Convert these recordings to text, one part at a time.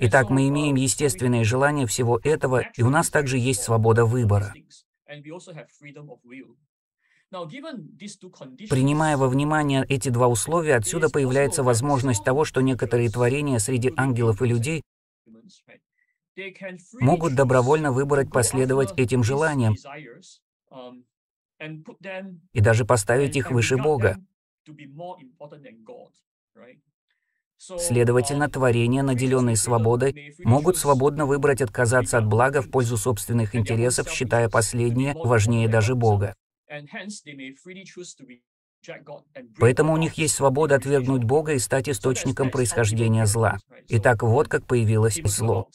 Итак, мы имеем естественное желание всего этого, и у нас также есть свобода выбора. Принимая во внимание эти два условия, отсюда появляется возможность того, что некоторые творения среди ангелов и людей могут добровольно выбрать последовать этим желаниям и даже поставить их выше Бога. Следовательно, творения, наделенные свободой, могут свободно выбрать отказаться от блага в пользу собственных интересов, считая последнее важнее даже Бога. Поэтому у них есть свобода отвергнуть Бога и стать источником происхождения зла. Итак, вот как появилось зло.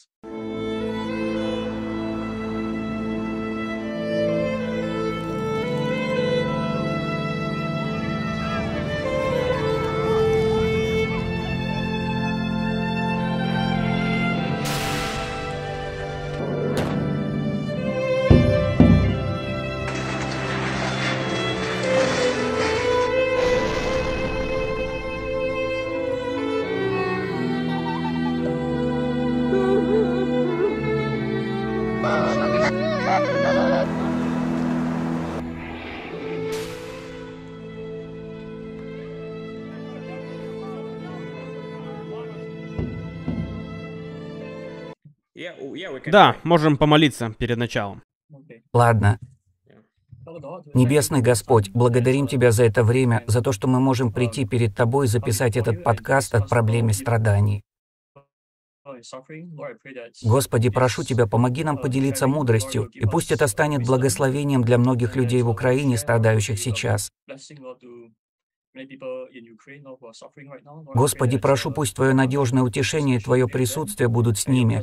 Да, можем помолиться перед началом. Ладно. Небесный Господь, благодарим Тебя за это время, за то, что мы можем прийти перед Тобой и записать этот подкаст от проблемы страданий. Господи, прошу Тебя, помоги нам поделиться мудростью, и пусть это станет благословением для многих людей в Украине, страдающих сейчас. Господи, прошу, пусть Твое надежное утешение и Твое присутствие будут с ними.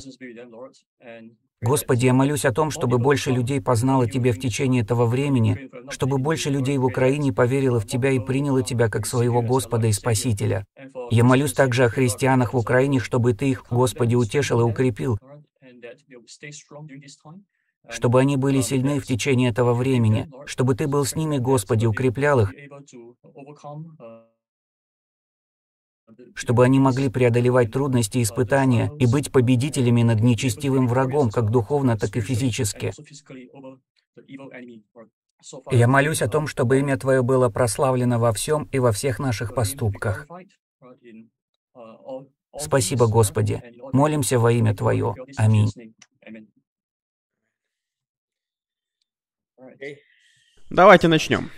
Господи, я молюсь о том, чтобы больше людей познало Тебя в течение этого времени, чтобы больше людей в Украине поверило в Тебя и приняло Тебя как своего Господа и Спасителя. Я молюсь также о христианах в Украине, чтобы Ты их, Господи, утешил и укрепил, чтобы они были сильны в течение этого времени, чтобы Ты был с ними, Господи, укреплял их, чтобы они могли преодолевать трудности и испытания и быть победителями над нечестивым врагом, как духовно, так и физически. Я молюсь о том, чтобы имя Твое было прославлено во всем и во всех наших поступках. Спасибо, Господи. Молимся во имя Твое. Аминь. Давайте начнем.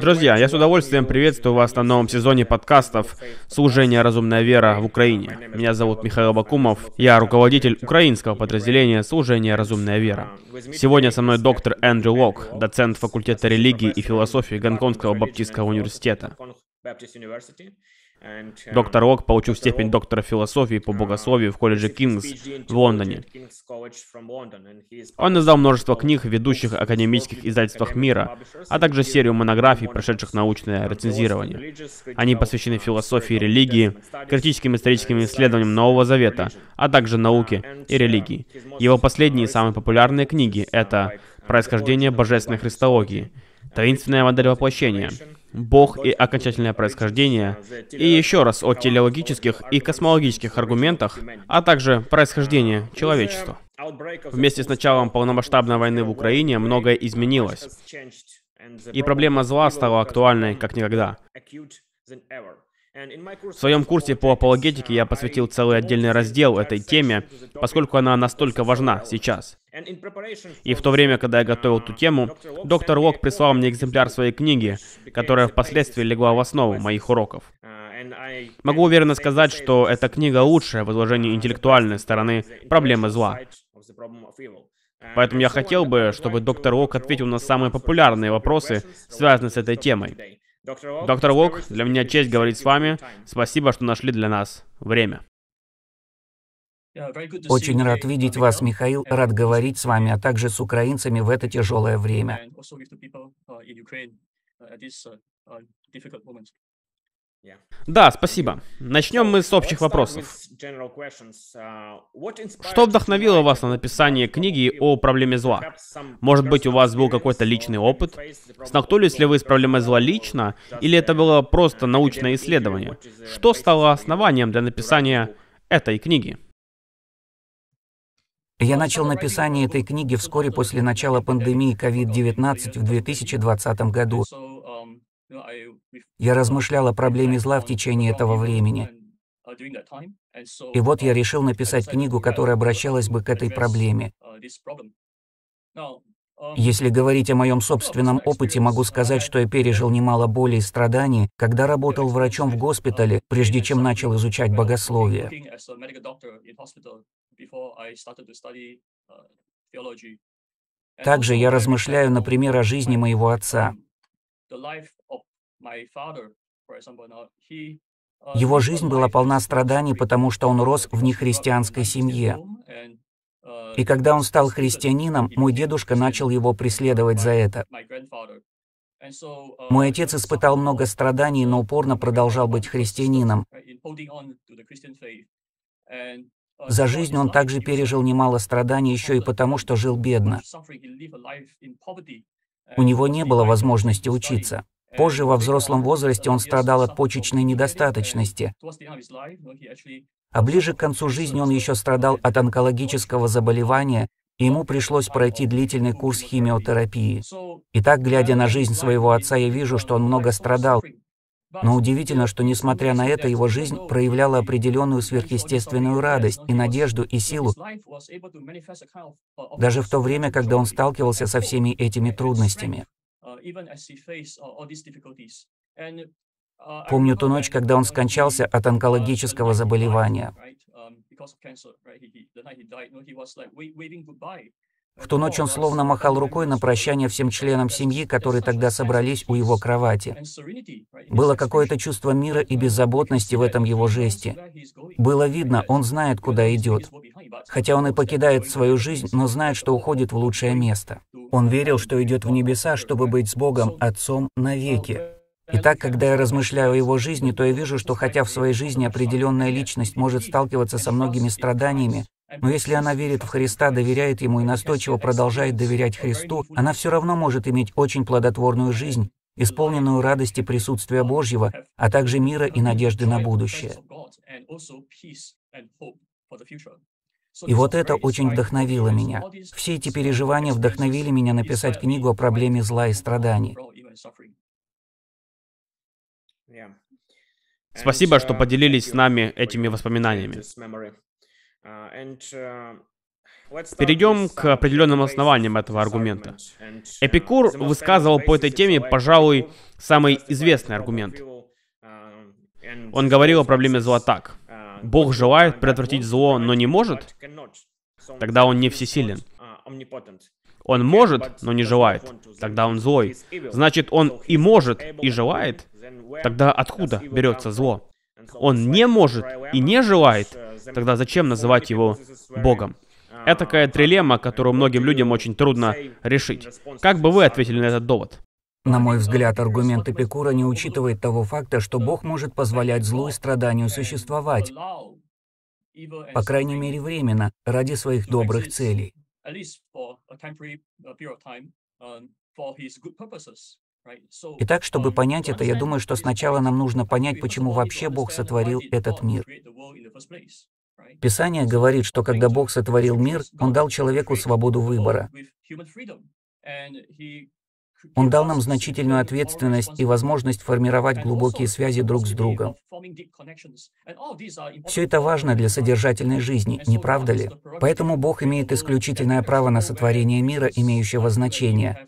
Друзья, я с удовольствием приветствую вас на новом сезоне подкастов «Служение. Разумная вера» в Украине. Меня зовут Михаил Бакумов, я руководитель украинского подразделения «Служение. Разумная вера». Сегодня со мной доктор Эндрю Лок, доцент факультета религии и философии Гонконгского баптистского университета. Доктор Ок получил степень доктора философии по богословию в колледже Кингс в Лондоне. Он издал множество книг в ведущих академических издательствах мира, а также серию монографий, прошедших научное рецензирование. Они посвящены философии религии, критическим историческим исследованиям Нового Завета, а также науке и религии. Его последние самые популярные книги — это «Происхождение божественной христологии», «Таинственная модель воплощения», Бог и окончательное происхождение, и еще раз о телеологических и космологических аргументах, а также происхождение человечества. Вместе с началом полномасштабной войны в Украине многое изменилось, и проблема зла стала актуальной как никогда. В своем курсе по апологетике я посвятил целый отдельный раздел этой теме, поскольку она настолько важна сейчас. И в то время, когда я готовил эту тему, доктор Лок прислал мне экземпляр своей книги, которая впоследствии легла в основу моих уроков. Могу уверенно сказать, что эта книга лучшая в изложении интеллектуальной стороны проблемы зла. Поэтому я хотел бы, чтобы доктор Лок ответил на самые популярные вопросы, связанные с этой темой. Доктор Лок, для меня честь говорить с вами. Спасибо, что нашли для нас время. Очень рад видеть вас, Михаил, рад говорить с вами, а также с украинцами в это тяжелое время. Да, спасибо. Начнем мы с общих вопросов. Что вдохновило вас на написание книги о проблеме зла? Может быть, у вас был какой-то личный опыт? Столкнулись ли вы с проблемой зла лично, или это было просто научное исследование? Что стало основанием для написания этой книги? Я начал написание этой книги вскоре после начала пандемии COVID-19 в 2020 году. Я размышлял о проблеме зла в течение этого времени. И вот я решил написать книгу, которая обращалась бы к этой проблеме. Если говорить о моем собственном опыте, могу сказать, что я пережил немало боли и страданий, когда работал врачом в госпитале, прежде чем начал изучать богословие. Также я размышляю, например, о жизни моего отца. Его жизнь была полна страданий, потому что он рос в нехристианской семье. И когда он стал христианином, мой дедушка начал его преследовать за это. Мой отец испытал много страданий, но упорно продолжал быть христианином. За жизнь он также пережил немало страданий еще и потому, что жил бедно. У него не было возможности учиться. Позже, во взрослом возрасте, он страдал от почечной недостаточности. А ближе к концу жизни он еще страдал от онкологического заболевания, и ему пришлось пройти длительный курс химиотерапии. И так, глядя на жизнь своего отца, я вижу, что он много страдал. Но удивительно, что, несмотря на это, его жизнь проявляла определенную сверхъестественную радость и надежду и силу, даже в то время, когда он сталкивался со всеми этими трудностями. Помню ту ночь, когда он скончался от онкологического заболевания. В ту ночь он словно махал рукой на прощание всем членам семьи, которые тогда собрались у его кровати. Было какое-то чувство мира и беззаботности в этом его жесте. Было видно, он знает, куда идет. Хотя он и покидает свою жизнь, но знает, что уходит в лучшее место. Он верил, что идет в небеса, чтобы быть с Богом, Отцом, навеки. Итак, когда я размышляю о его жизни, то я вижу, что хотя в своей жизни определенная личность может сталкиваться со многими страданиями, но если она верит в Христа, доверяет Ему и настойчиво продолжает доверять Христу, она все равно может иметь очень плодотворную жизнь, исполненную радости присутствия Божьего, а также мира и надежды на будущее. И вот это очень вдохновило меня. Все эти переживания вдохновили меня написать книгу о проблеме зла и страданий. Спасибо, что поделились с нами этими воспоминаниями. Перейдем к определенным основаниям этого аргумента. Эпикур высказывал по этой теме, пожалуй, самый известный аргумент. Он говорил о проблеме зла так. Бог желает предотвратить зло, но не может? Тогда он не всесилен. Он может, но не желает. Тогда он злой. Значит, он и может, и желает? Тогда откуда берется зло? Он не может и не желает? Тогда зачем называть его Богом? Это такая трилемма, которую многим людям очень трудно решить. Как бы вы ответили на этот довод? На мой взгляд, аргумент Эпикура не учитывает того факта, что Бог может позволять злу и страданию существовать, по крайней мере временно, ради своих добрых целей. Итак, чтобы понять это, я думаю, что сначала нам нужно понять, почему вообще Бог сотворил этот мир. Писание говорит, что когда Бог сотворил мир, Он дал человеку свободу выбора. Он дал нам значительную ответственность и возможность формировать глубокие связи друг с другом. Все это важно для содержательной жизни, не правда ли? Поэтому Бог имеет исключительное право на сотворение мира, имеющего значение.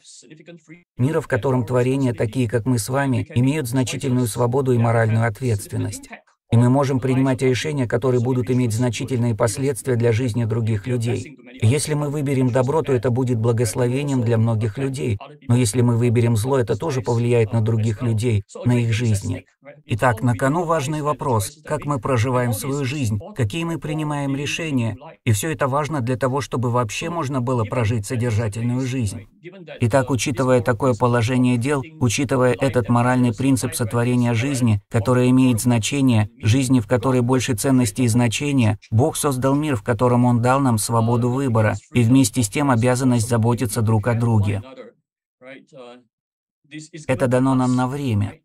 Мира, в котором творения, такие как мы с вами, имеют значительную свободу и моральную ответственность. И мы можем принимать решения, которые будут иметь значительные последствия для жизни других людей. Если мы выберем добро, то это будет благословением для многих людей. Но если мы выберем зло, это тоже повлияет на других людей, на их жизни. Итак, на кону важный вопрос, как мы проживаем свою жизнь, какие мы принимаем решения, и все это важно для того, чтобы вообще можно было прожить содержательную жизнь. Итак, учитывая такое положение дел, учитывая этот моральный принцип сотворения жизни, который имеет значение, жизни, в которой больше ценности и значения, Бог создал мир, в котором Он дал нам свободу выбора, и вместе с тем обязанность заботиться друг о друге. Это дано нам на время.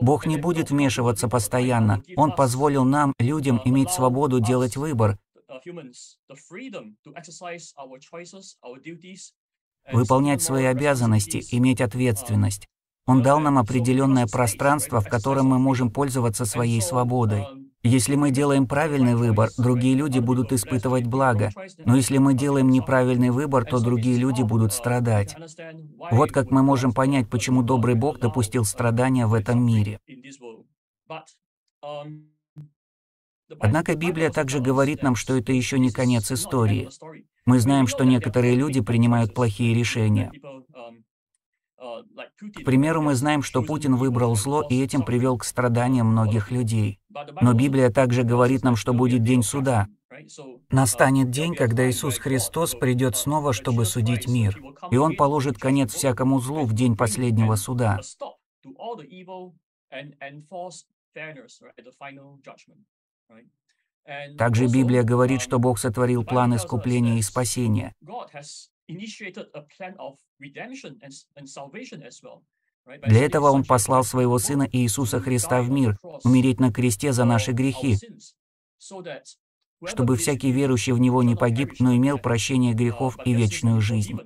Бог не будет вмешиваться постоянно. Он позволил нам, людям, иметь свободу делать выбор, выполнять свои обязанности, иметь ответственность. Он дал нам определенное пространство, в котором мы можем пользоваться своей свободой. Если мы делаем правильный выбор, другие люди будут испытывать благо. Но если мы делаем неправильный выбор, то другие люди будут страдать. Вот как мы можем понять, почему добрый Бог допустил страдания в этом мире. Однако Библия также говорит нам, что это еще не конец истории. Мы знаем, что некоторые люди принимают плохие решения. К примеру, мы знаем, что Путин выбрал зло и этим привел к страданиям многих людей. Но Библия также говорит нам, что будет день суда. Настанет день, когда Иисус Христос придет снова, чтобы судить мир, и Он положит конец всякому злу в день последнего суда. Также Библия говорит, что Бог сотворил план искупления и спасения. Для этого Он послал Своего Сына Иисуса Христа в мир, умереть на кресте за наши грехи, чтобы всякий верующий в Него не погиб, но имел прощение грехов и вечную жизнь.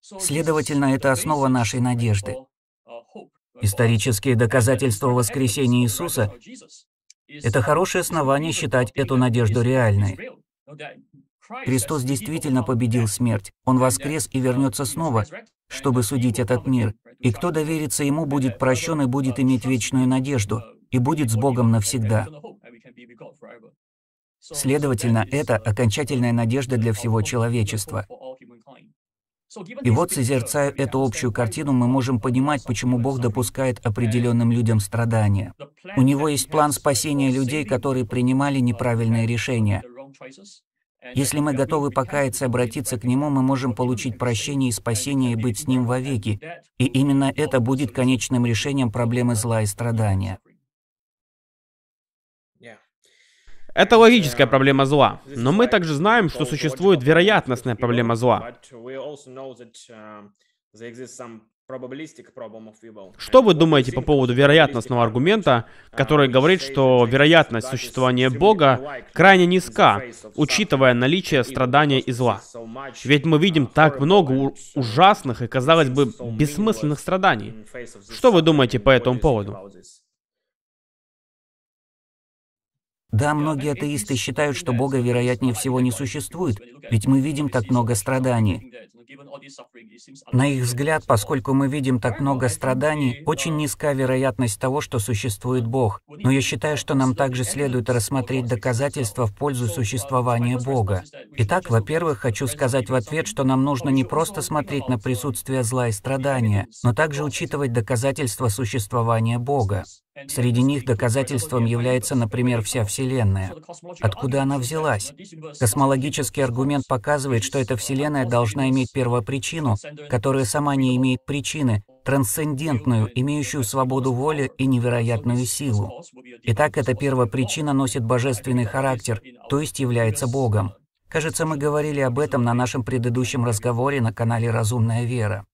Следовательно, это основа нашей надежды. Исторические доказательства воскресения Иисуса — это хорошее основание считать эту надежду реальной. Христос действительно победил смерть. Он воскрес и вернется снова, чтобы судить этот мир. И кто доверится Ему, будет прощен и будет иметь вечную надежду, и будет с Богом навсегда. Следовательно, это окончательная надежда для всего человечества. И вот, созерцая эту общую картину, мы можем понимать, почему Бог допускает определенным людям страдания. У Него есть план спасения людей, которые принимали неправильные решения. Если мы готовы покаяться и обратиться к Нему, мы можем получить прощение и спасение и быть с Ним вовеки. И именно это будет конечным решением проблемы зла и страдания. Это логическая проблема зла. Но мы также знаем, что существует вероятностная проблема зла. Что вы думаете по поводу вероятностного аргумента, который говорит, что вероятность существования Бога крайне низка, учитывая наличие страдания и зла? Ведь мы видим так много ужасных и, казалось бы, бессмысленных страданий. Что вы думаете по этому поводу? Да, многие атеисты считают, что Бога вероятнее всего не существует, ведь мы видим так много страданий. На их взгляд, поскольку мы видим так много страданий, очень низка вероятность того, что существует Бог. Но я считаю, что нам также следует рассмотреть доказательства в пользу существования Бога. Итак, во-первых, хочу сказать в ответ, что нам нужно не просто смотреть на присутствие зла и страдания, но также учитывать доказательства существования Бога. Среди них доказательством является, например, вся Вселенная. Откуда она взялась? Космологический аргумент показывает, что эта Вселенная должна иметь первопричину, которая сама не имеет причины, трансцендентную, имеющую свободу воли и невероятную силу. Итак, эта первопричина носит божественный характер, то есть является Богом. Кажется, мы говорили об этом на нашем предыдущем разговоре на канале «Разумная вера».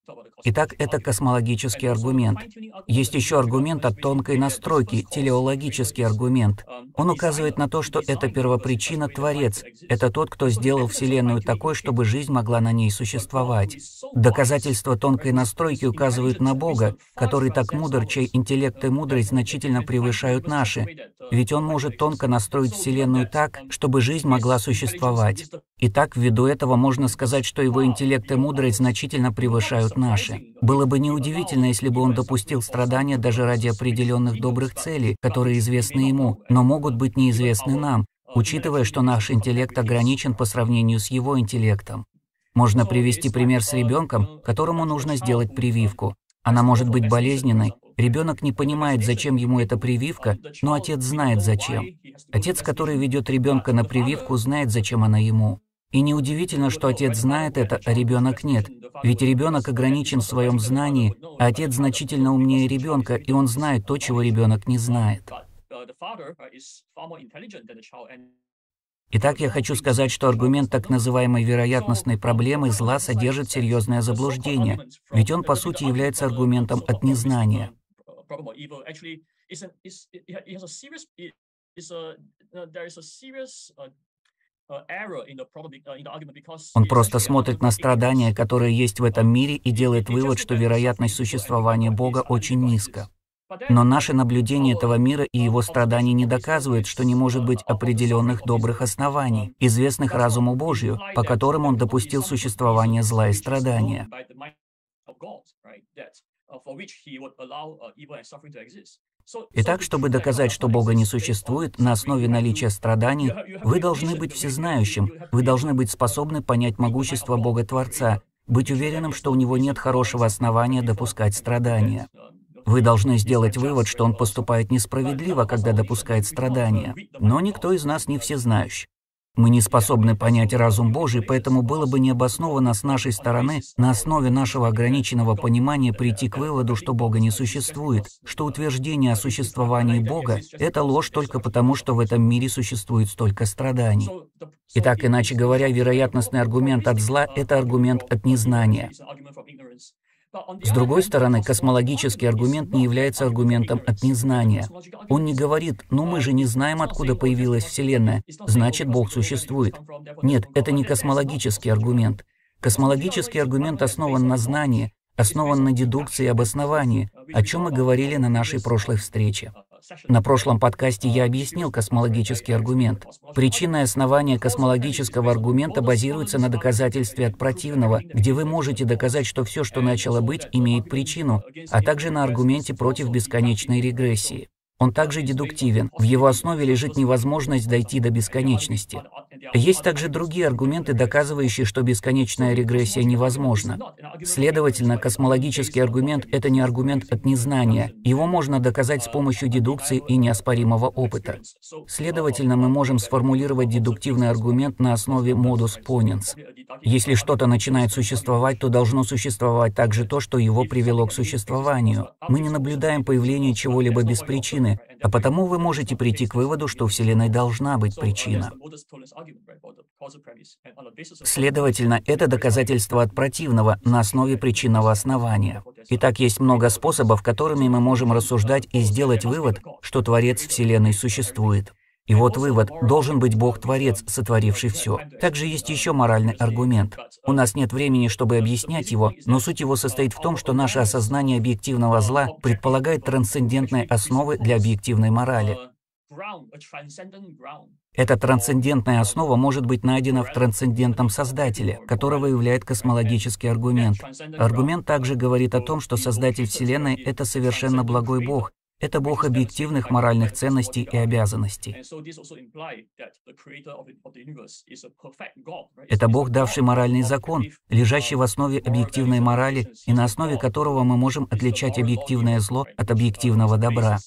Итак, это космологический аргумент. Есть еще аргумент от тонкой настройки, телеологический аргумент. Он указывает на то, что это первопричина Творец. Это тот, кто сделал Вселенную такой, чтобы жизнь могла на ней существовать. Доказательства тонкой настройки указывают на Бога, который так мудр, чей интеллект и мудрость значительно превышают наши. Ведь он может тонко настроить Вселенную так, чтобы жизнь могла существовать. Итак, ввиду этого можно сказать, что его интеллект и мудрость значительно превышают наши. Было бы неудивительно, если бы он допустил страдания даже ради определенных добрых целей, которые известны ему, но могут быть неизвестны нам, учитывая, что наш интеллект ограничен по сравнению с его интеллектом. Можно привести пример с ребенком, которому нужно сделать прививку. Она может быть болезненной. Ребенок не понимает, зачем ему эта прививка, но отец знает, зачем. Отец, который ведет ребенка на прививку, знает, зачем она ему. И неудивительно, что отец знает это, а ребенок нет. Ведь ребенок ограничен в своем знании, а отец значительно умнее ребенка, и он знает то, чего ребенок не знает. Итак, я хочу сказать, что аргумент так называемой вероятностной проблемы зла содержит серьезное заблуждение, ведь он по сути является аргументом от незнания. Он просто смотрит на страдания, которые есть в этом мире, и делает вывод, что вероятность существования Бога очень низка. Но наше наблюдение этого мира и его страданий не доказывает, что не может быть определенных добрых оснований, известных разуму Божью, по которым он допустил существование зла и страдания. Итак, чтобы доказать, что Бога не существует на основе наличия страданий, вы должны быть всезнающим, вы должны быть способны понять могущество Бога-Творца, быть уверенным, что у Него нет хорошего основания допускать страдания. Вы должны сделать вывод, что Он поступает несправедливо, когда допускает страдания. Но никто из нас не всезнающий. Мы не способны понять разум Божий, поэтому было бы необоснованно с нашей стороны на основе нашего ограниченного понимания прийти к выводу, что Бога не существует, что утверждение о существовании Бога — это ложь только потому, что в этом мире существует столько страданий. Итак, иначе говоря, вероятностный аргумент от зла — это аргумент от незнания. С другой стороны, космологический аргумент не является аргументом от незнания. Он не говорит, ну мы же не знаем, откуда появилась Вселенная, значит Бог существует. Нет, это не космологический аргумент. Космологический аргумент основан на знании, основан на дедукции и обосновании, о чем мы говорили на нашей прошлой встрече. На прошлом подкасте я объяснил космологический аргумент. Причинное основание космологического аргумента базируется на доказательстве от противного, где вы можете доказать, что все, что начало быть, имеет причину, а также на аргументе против бесконечной регрессии. Он также дедуктивен. В его основе лежит невозможность дойти до бесконечности. Есть также другие аргументы, доказывающие, что бесконечная регрессия невозможна. Следовательно, космологический аргумент — это не аргумент от незнания. Его можно доказать с помощью дедукции и неоспоримого опыта. Следовательно, мы можем сформулировать дедуктивный аргумент на основе modus ponens. Если что-то начинает существовать, то должно существовать также то, что его привело к существованию. Мы не наблюдаем появление чего-либо без причины, а потому вы можете прийти к выводу, что Вселенной должна быть причина. Следовательно, это доказательство от противного на основе причинного основания. Итак, есть много способов, которыми мы можем рассуждать и сделать вывод, что Творец Вселенной существует. И вот вывод, должен быть Бог-творец, сотворивший все. Также есть еще моральный аргумент. У нас нет времени, чтобы объяснять его, но суть его состоит в том, что наше осознание объективного зла предполагает трансцендентные основы для объективной морали. Эта трансцендентная основа может быть найдена в трансцендентном Создателе, которого являет космологический аргумент. Аргумент также говорит о том, что Создатель Вселенной — это совершенно благой Бог, это Бог объективных моральных ценностей и обязанностей. Это Бог, давший моральный закон, лежащий в основе объективной морали и на основе которого мы можем отличать объективное зло от объективного добра.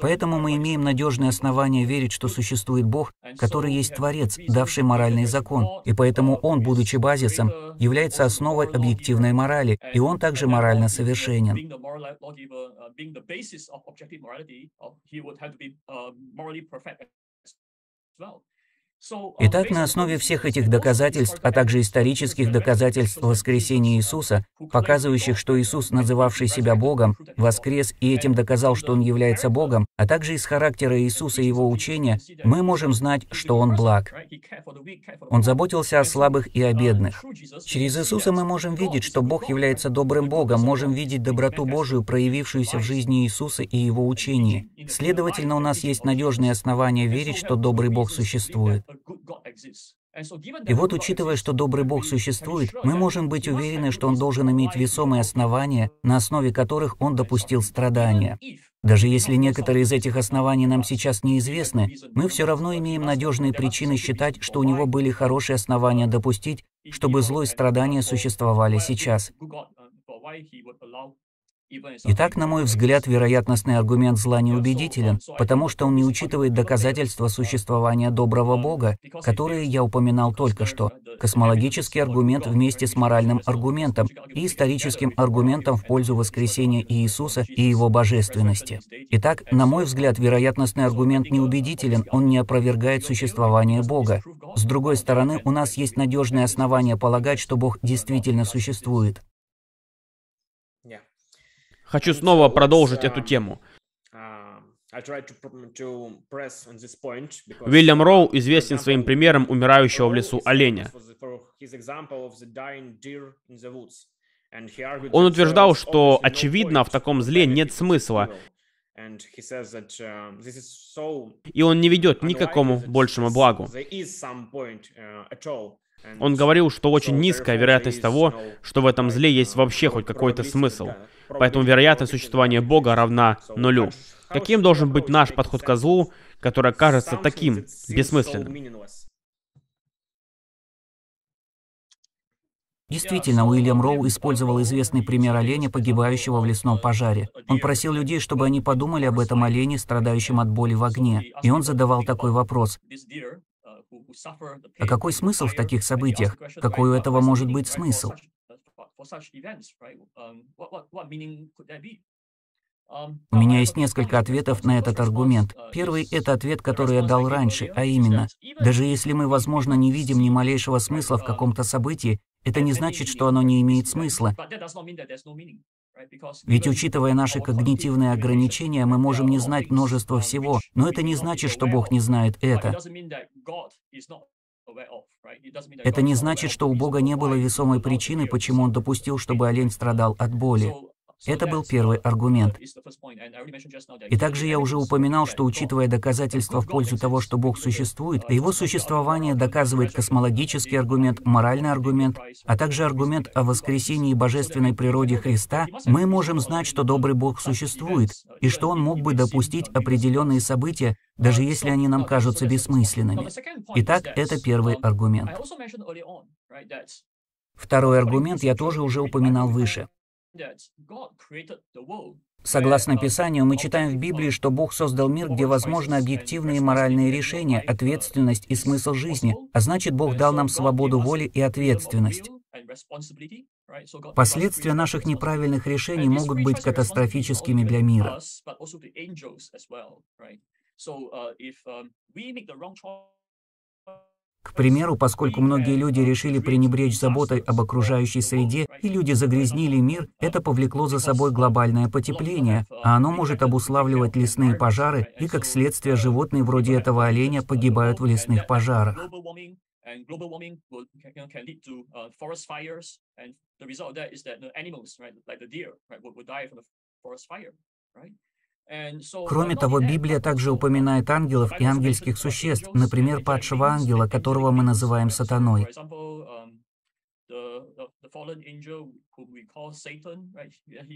Поэтому мы имеем надежное основание верить, что существует Бог, который есть Творец, давший моральный закон, и поэтому Он, будучи базисом, является основой объективной морали, и Он также морально совершенен. Итак, на основе всех этих доказательств, а также исторических доказательств воскресения Иисуса, показывающих, что Иисус, называвший себя Богом, воскрес и этим доказал, что Он является Богом, а также из характера Иисуса и Его учения, мы можем знать, что Он благ. Он заботился о слабых и о бедных. Через Иисуса мы можем видеть, что Бог является добрым Богом, можем видеть доброту Божию, проявившуюся в жизни Иисуса и Его учении. Следовательно, у нас есть надежные основания верить, что добрый Бог существует. И вот, учитывая, что добрый Бог существует, мы можем быть уверены, что Он должен иметь весомые основания, на основе которых Он допустил страдания. Даже если некоторые из этих оснований нам сейчас неизвестны, мы все равно имеем надежные причины считать, что у него были хорошие основания допустить, чтобы зло и страдания существовали сейчас. Итак, на мой взгляд, вероятностный аргумент зла неубедителен, потому что он не учитывает доказательства существования доброго Бога, которые я упоминал только что, космологический аргумент вместе с моральным аргументом и историческим аргументом в пользу воскресения Иисуса и его божественности. Итак, на мой взгляд, вероятностный аргумент неубедителен, он не опровергает существование Бога. С другой стороны, у нас есть надежные основания полагать, что Бог действительно существует. Хочу снова продолжить эту тему. Уильям Роу известен своим примером умирающего в лесу оленя. Он утверждал, что, очевидно, в таком зле нет смысла, и он не ведет ни к какому большему благу. Он говорил, что очень низкая вероятность того, что в этом зле есть вообще хоть какой-то смысл. Поэтому вероятность существования Бога равна нулю. Каким должен быть наш подход к злу, который кажется таким бессмысленным? Действительно, Уильям Роу использовал известный пример оленя, погибающего в лесном пожаре. Он просил людей, чтобы они подумали об этом олене, страдающем от боли в огне. И он задавал такой вопрос. А какой смысл в таких событиях? Какой у этого может быть смысл? У меня есть несколько ответов на этот аргумент. Первый — это ответ, который я дал раньше, а именно, даже если мы, возможно, не видим ни малейшего смысла в каком-то событии, это не значит, что оно не имеет смысла. Ведь учитывая наши когнитивные ограничения, мы можем не знать множество всего, но это не значит, что Бог не знает это. Это не значит, что у Бога не было весомой причины, почему Он допустил, чтобы олень страдал от боли. Это был первый аргумент. И также я уже упоминал, что учитывая доказательства в пользу того, что Бог существует, его существование доказывает космологический аргумент, моральный аргумент, а также аргумент о воскресении и божественной природе Христа, мы можем знать, что добрый Бог существует, и что Он мог бы допустить определенные события, даже если они нам кажутся бессмысленными. Итак, это первый аргумент. Второй аргумент я тоже уже упоминал выше. Согласно Писанию, мы читаем в Библии, что Бог создал мир, где возможны объективные моральные решения, ответственность и смысл жизни, а значит, Бог дал нам свободу воли и ответственность. Последствия наших неправильных решений могут быть катастрофическими для мира. К примеру, поскольку многие люди решили пренебречь заботой об окружающей среде и люди загрязнили мир, это повлекло за собой глобальное потепление, а оно может обуславливать лесные пожары, и как следствие животные вроде этого оленя погибают в лесных пожарах. Кроме того, Библия также упоминает ангелов и ангельских существ, например, падшего ангела, которого мы называем сатаной.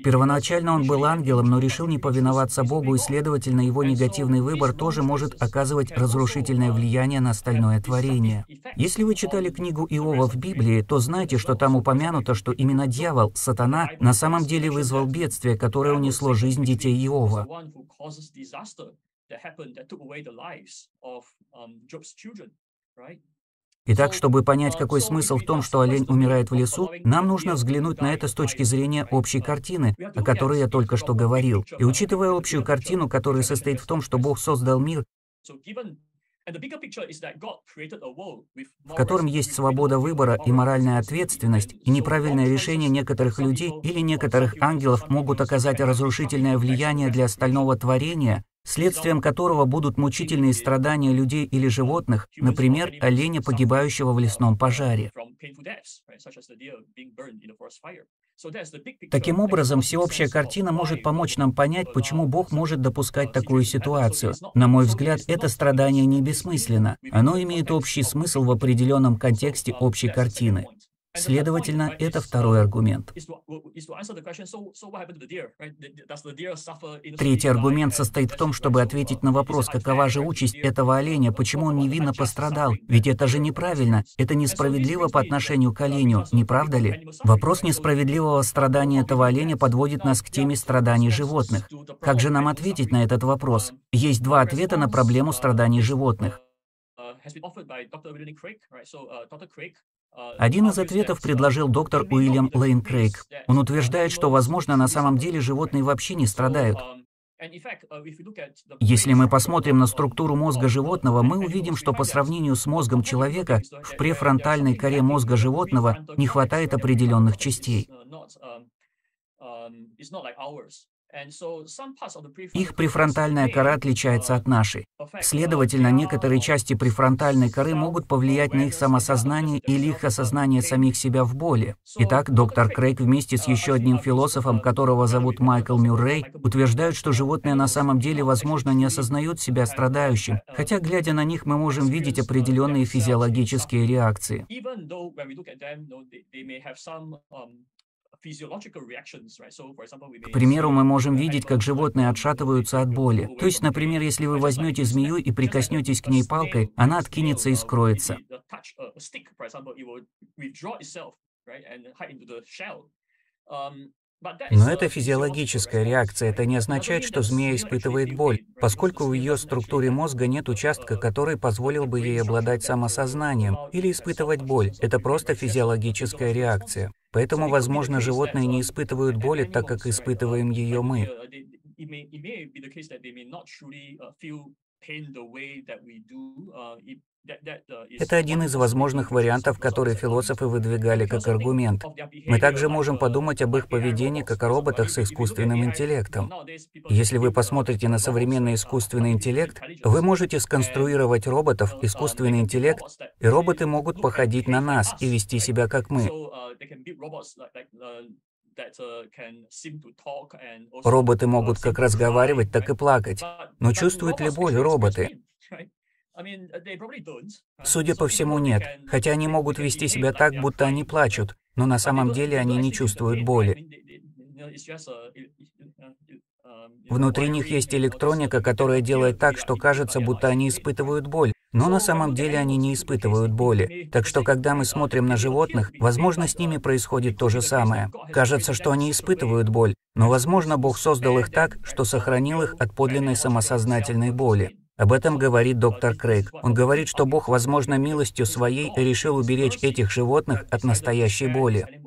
Первоначально он был ангелом, но решил не повиноваться Богу, и, следовательно, его негативный выбор тоже может оказывать разрушительное влияние на остальное творение. Если вы читали книгу Иова в Библии, то знаете, что там упомянуто, что именно дьявол, сатана, на самом деле вызвал бедствие, которое унесло жизнь детей Иова. Итак, чтобы понять, какой смысл в том, что олень умирает в лесу, нам нужно взглянуть на это с точки зрения общей картины, о которой я только что говорил. И учитывая общую картину, которая состоит в том, что Бог создал мир, в котором есть свобода выбора и моральная ответственность, и неправильное решение некоторых людей или некоторых ангелов могут оказать разрушительное влияние для остального творения, следствием которого будут мучительные страдания людей или животных, например, оленя, погибающего в лесном пожаре. Таким образом, всеобщая картина может помочь нам понять, почему Бог может допускать такую ситуацию. На мой взгляд, это страдание не бессмысленно. Оно имеет общий смысл в определенном контексте общей картины. Следовательно, это второй аргумент. Третий аргумент состоит в том, чтобы ответить на вопрос, какова же участь этого оленя, почему он невинно пострадал. Ведь это же неправильно, это несправедливо по отношению к оленю, не правда ли? Вопрос несправедливого страдания этого оленя подводит нас к теме страданий животных. Как же нам ответить на этот вопрос? Есть два ответа на проблему страданий животных. Один из ответов предложил доктор Уильям Лейн Крейг. Он утверждает, что, возможно, на самом деле животные вообще не страдают. Если мы посмотрим на структуру мозга животного, мы увидим, что по сравнению с мозгом человека в префронтальной коре мозга животного не хватает определенных частей. Их префронтальная кора отличается от нашей. Следовательно, некоторые части префронтальной коры могут повлиять на их самосознание или их осознание самих себя в боли. Итак, доктор Крейг вместе с еще одним философом, которого зовут Майкл Мюррей, утверждают, что животные на самом деле, возможно, не осознают себя страдающим, хотя, глядя на них, мы можем видеть определенные физиологические реакции. К примеру, мы можем видеть, как животные отшатываются от боли. То есть, например, если вы возьмете змею и прикоснетесь к ней палкой, она откинется и скроется. Но это физиологическая реакция. Это не означает, что змея испытывает боль, поскольку в ее структуре мозга нет участка, который позволил бы ей обладать самосознанием или испытывать боль. Это просто физиологическая реакция. Поэтому, возможно, животные не испытывают боли так, как испытываем ее мы. Это один из возможных вариантов, которые философы выдвигали как аргумент. Мы также можем подумать об их поведении как о роботах с искусственным интеллектом. Если вы посмотрите на современный искусственный интеллект, вы можете сконструировать роботов, искусственный интеллект, и роботы могут походить на нас и вести себя как мы. Роботы могут как разговаривать, так и плакать. Но чувствуют ли боль роботы? Судя по всему, нет. Хотя они могут вести себя так, будто они плачут, но на самом деле они не чувствуют боли. Внутри них есть электроника, которая делает так, что кажется, будто они испытывают боль, но на самом деле они не испытывают боли. Так что, когда мы смотрим на животных, возможно, с ними происходит то же самое. Кажется, что они испытывают боль, но, возможно, Бог создал их так, что сохранил их от подлинной самосознательной боли. Об этом говорит доктор Крейг. Он говорит, что Бог, возможно, милостью своей решил уберечь этих животных от настоящей боли.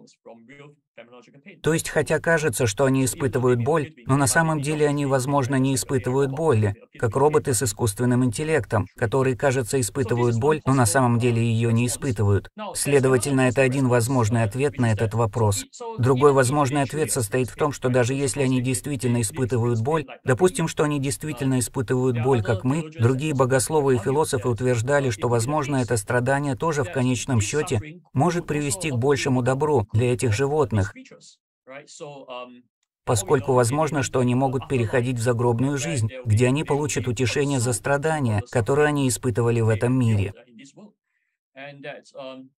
То есть, хотя кажется, что они испытывают боль, но на самом деле они, возможно, не испытывают боли, как роботы с искусственным интеллектом, которые, кажется, испытывают боль, но на самом деле ее не испытывают. Следовательно, это один возможный ответ на этот вопрос. Другой возможный ответ состоит в том, что даже если они действительно испытывают боль, допустим, что они действительно испытывают боль, как мы, другие богословы и философы утверждали, что, возможно, это страдание тоже в конечном счете может привести к большему добру для этих животных, поскольку возможно, что они могут переходить в загробную жизнь, где они получат утешение за страдания, которые они испытывали в этом мире. Um,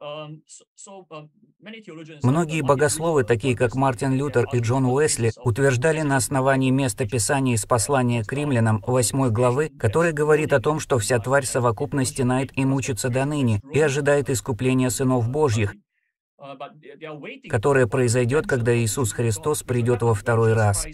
um, Многие богословы, такие как Мартин Лютер и Джон Уэсли, утверждали на основании места Писания из послания к римлянам 8 главы, который говорит о том, что вся тварь совокупности знает и мучится до ныне, и ожидает искупления сынов Божьих, которое произойдет, когда Иисус Христос придет во второй раз.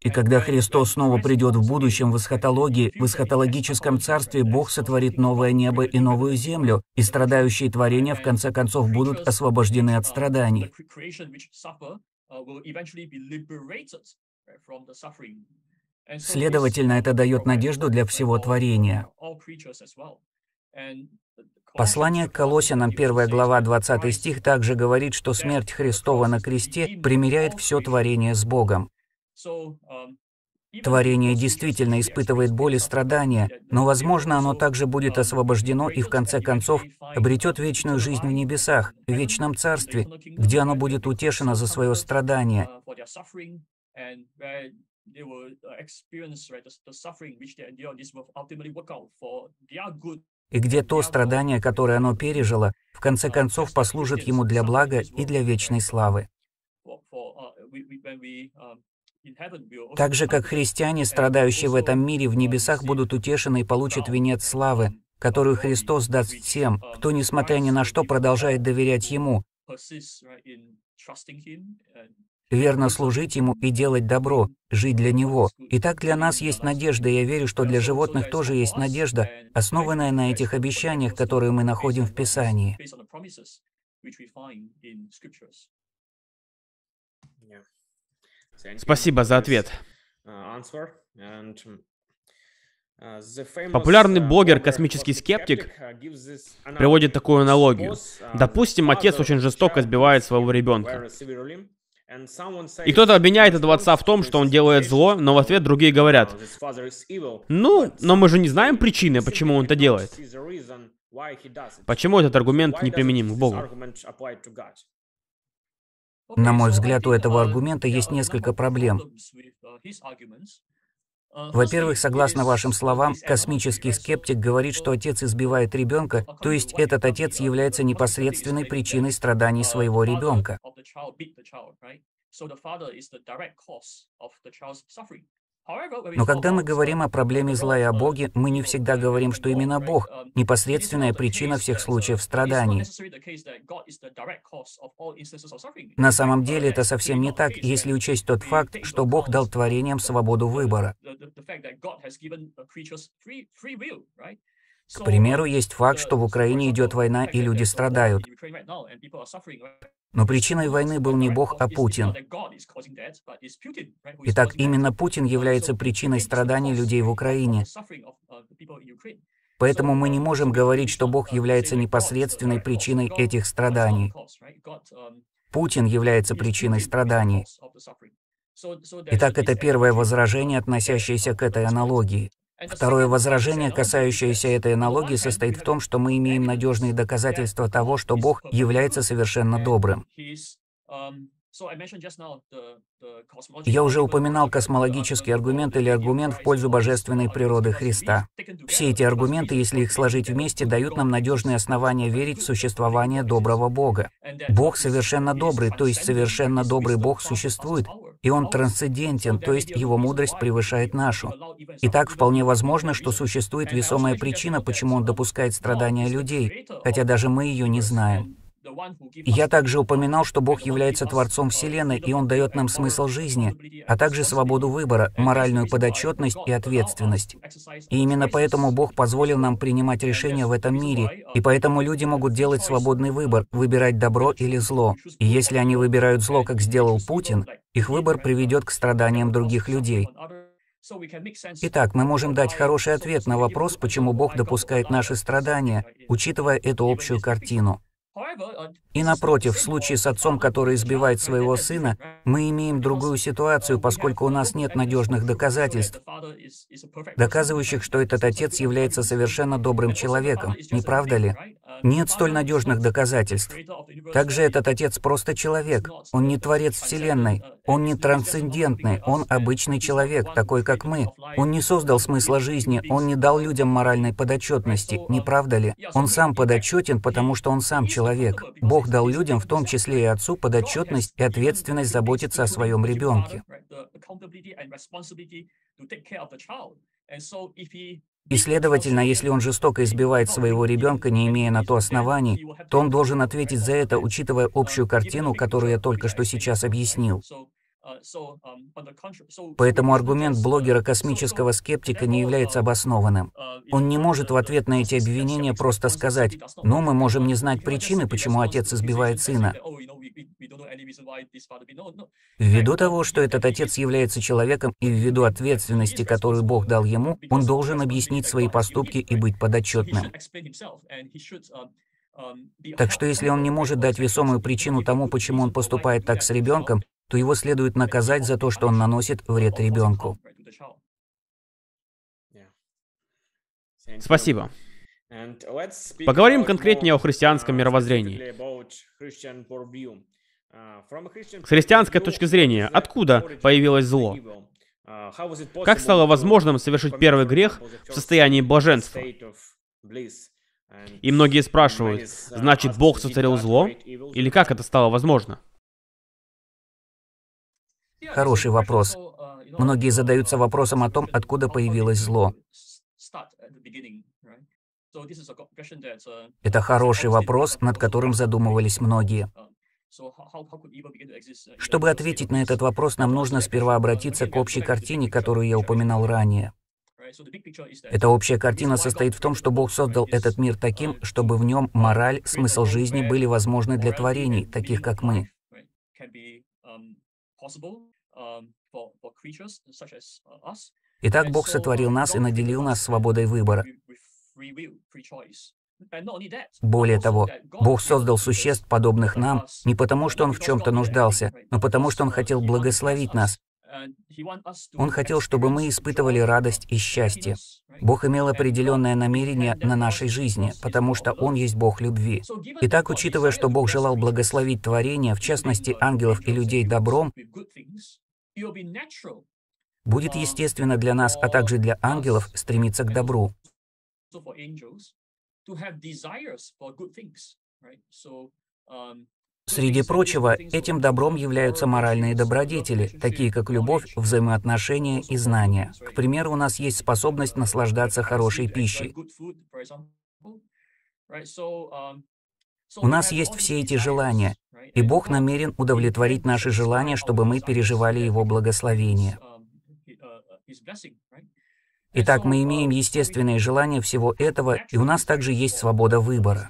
И когда Христос снова придет в будущем в эсхатологии, в эсхатологическом царстве Бог сотворит новое небо и новую землю, и страдающие творения в конце концов будут освобождены от страданий. Следовательно, это дает надежду для всего творения. Послание к Колосинам, 1 глава, 20 стих, также говорит, что смерть Христова на кресте примиряет все творение с Богом. Творение действительно испытывает боль и страдания, но, возможно, оно также будет освобождено и, в конце концов, обретет вечную жизнь в небесах, в вечном царстве, где оно будет утешено за свое страдание. И где то страдание, которое оно пережило, в конце концов послужит ему для блага и для вечной славы. Так же, как христиане, страдающие в этом мире, в небесах будут утешены и получат венец славы, которую Христос даст всем, кто, несмотря ни на что, продолжает доверять Ему, верно служить Ему и делать добро, жить для Него. И так для нас есть надежда, я верю, что для животных тоже есть надежда, основанная на этих обещаниях, которые мы находим в Писании. Спасибо за ответ. Популярный блогер «Космический скептик» приводит такую аналогию. Допустим, отец очень жестоко избивает своего ребенка. И кто-то обвиняет этого отца в том, что он делает зло, но в ответ другие говорят, ну, но мы же не знаем причины, почему он это делает. Почему этот аргумент не применим к Богу? На мой взгляд, у этого аргумента есть несколько проблем. Во-первых, согласно вашим словам, космический скептик говорит, что отец избивает ребенка, то есть этот отец является непосредственной причиной страданий своего ребенка. Но когда мы говорим о проблеме зла и о Боге, мы не всегда говорим, что именно Бог — непосредственная причина всех случаев страданий. На самом деле это совсем не так, если учесть тот факт, что Бог дал творениям свободу выбора. К примеру, есть факт, что в Украине идет война и люди страдают. Но причиной войны был не Бог, а Путин. Итак, именно Путин является причиной страданий людей в Украине. Поэтому мы не можем говорить, что Бог является непосредственной причиной этих страданий. Путин является причиной страданий. Итак, это первое возражение, относящееся к этой аналогии. Второе возражение, касающееся этой аналогии, состоит в том, что мы имеем надежные доказательства того, что Бог является совершенно добрым. Я уже упоминал космологический аргумент или аргумент в пользу божественной природы Христа. Все эти аргументы, если их сложить вместе, дают нам надежные основания верить в существование доброго Бога. Бог совершенно добрый, то есть совершенно добрый Бог существует, и он трансцендентен, то есть его мудрость превышает нашу. Итак, вполне возможно, что существует весомая причина, почему он допускает страдания людей, хотя даже мы ее не знаем. Я также упоминал, что Бог является Творцом Вселенной, и Он дает нам смысл жизни, а также свободу выбора, моральную подотчетность и ответственность. И именно поэтому Бог позволил нам принимать решения в этом мире, и поэтому люди могут делать свободный выбор, выбирать добро или зло. И если они выбирают зло, как сделал Путин, их выбор приведет к страданиям других людей. Итак, мы можем дать хороший ответ на вопрос, почему Бог допускает наши страдания, учитывая эту общую картину. И напротив, в случае с отцом, который избивает своего сына, мы имеем другую ситуацию, поскольку у нас нет надежных доказательств, доказывающих, что этот отец является совершенно добрым человеком, не правда ли? Нет столь надежных доказательств. Также этот отец просто человек. Он не творец Вселенной. Он не трансцендентный. Он обычный человек, такой как мы. Он не создал смысла жизни. Он не дал людям моральной подотчетности. Не правда ли? Он сам подотчетен, потому что он сам человек. Бог дал людям, в том числе и отцу, подотчетность и ответственность заботиться о своем ребенке. И, следовательно, если он жестоко избивает своего ребенка, не имея на то оснований, то он должен ответить за это, учитывая общую картину, которую я только что сейчас объяснил. Поэтому аргумент блогера космического скептика не является обоснованным. Он не может в ответ на эти обвинения просто сказать, «Ну, мы можем не знать причины, почему отец избивает сына». Ввиду того, что этот отец является человеком и ввиду ответственности, которую Бог дал ему, он должен объяснить свои поступки и быть подотчетным. Так что если он не может дать весомую причину тому, почему он поступает так с ребенком, то его следует наказать за то, что он наносит вред ребенку. Спасибо. Поговорим конкретнее о христианском мировоззрении. С христианской точки зрения, откуда появилось зло? Как стало возможным совершить первый грех в состоянии блаженства? И многие спрашивают, значит, Бог сотворил зло? Или как это стало возможно? Хороший вопрос. Многие задаются вопросом о том, откуда появилось зло. Это хороший вопрос, над которым задумывались многие. Чтобы ответить на этот вопрос, нам нужно сперва обратиться к общей картине, которую я упоминал ранее. Эта общая картина состоит в том, что Бог создал этот мир таким, чтобы в нем мораль, смысл жизни были возможны для творений, таких как мы. Итак, Бог сотворил нас и наделил нас свободой выбора. Более того, Бог создал существ, подобных нам, не потому, что Он в чем-то нуждался, но потому, что Он хотел благословить нас. Он хотел, чтобы мы испытывали радость и счастье. Бог имел определенное намерение на нашей жизни, потому что Он есть Бог любви. Итак, учитывая, что Бог желал благословить творение, в частности ангелов и людей добром, будет естественно для нас, а также для ангелов, стремиться к добру. Среди прочего, этим добром являются моральные добродетели, такие как любовь, взаимоотношения и знания. К примеру, у нас есть способность наслаждаться хорошей пищей. У нас есть все эти желания, и Бог намерен удовлетворить наши желания, чтобы мы переживали Его благословение. Итак, мы имеем естественные желания всего этого, и у нас также есть свобода выбора.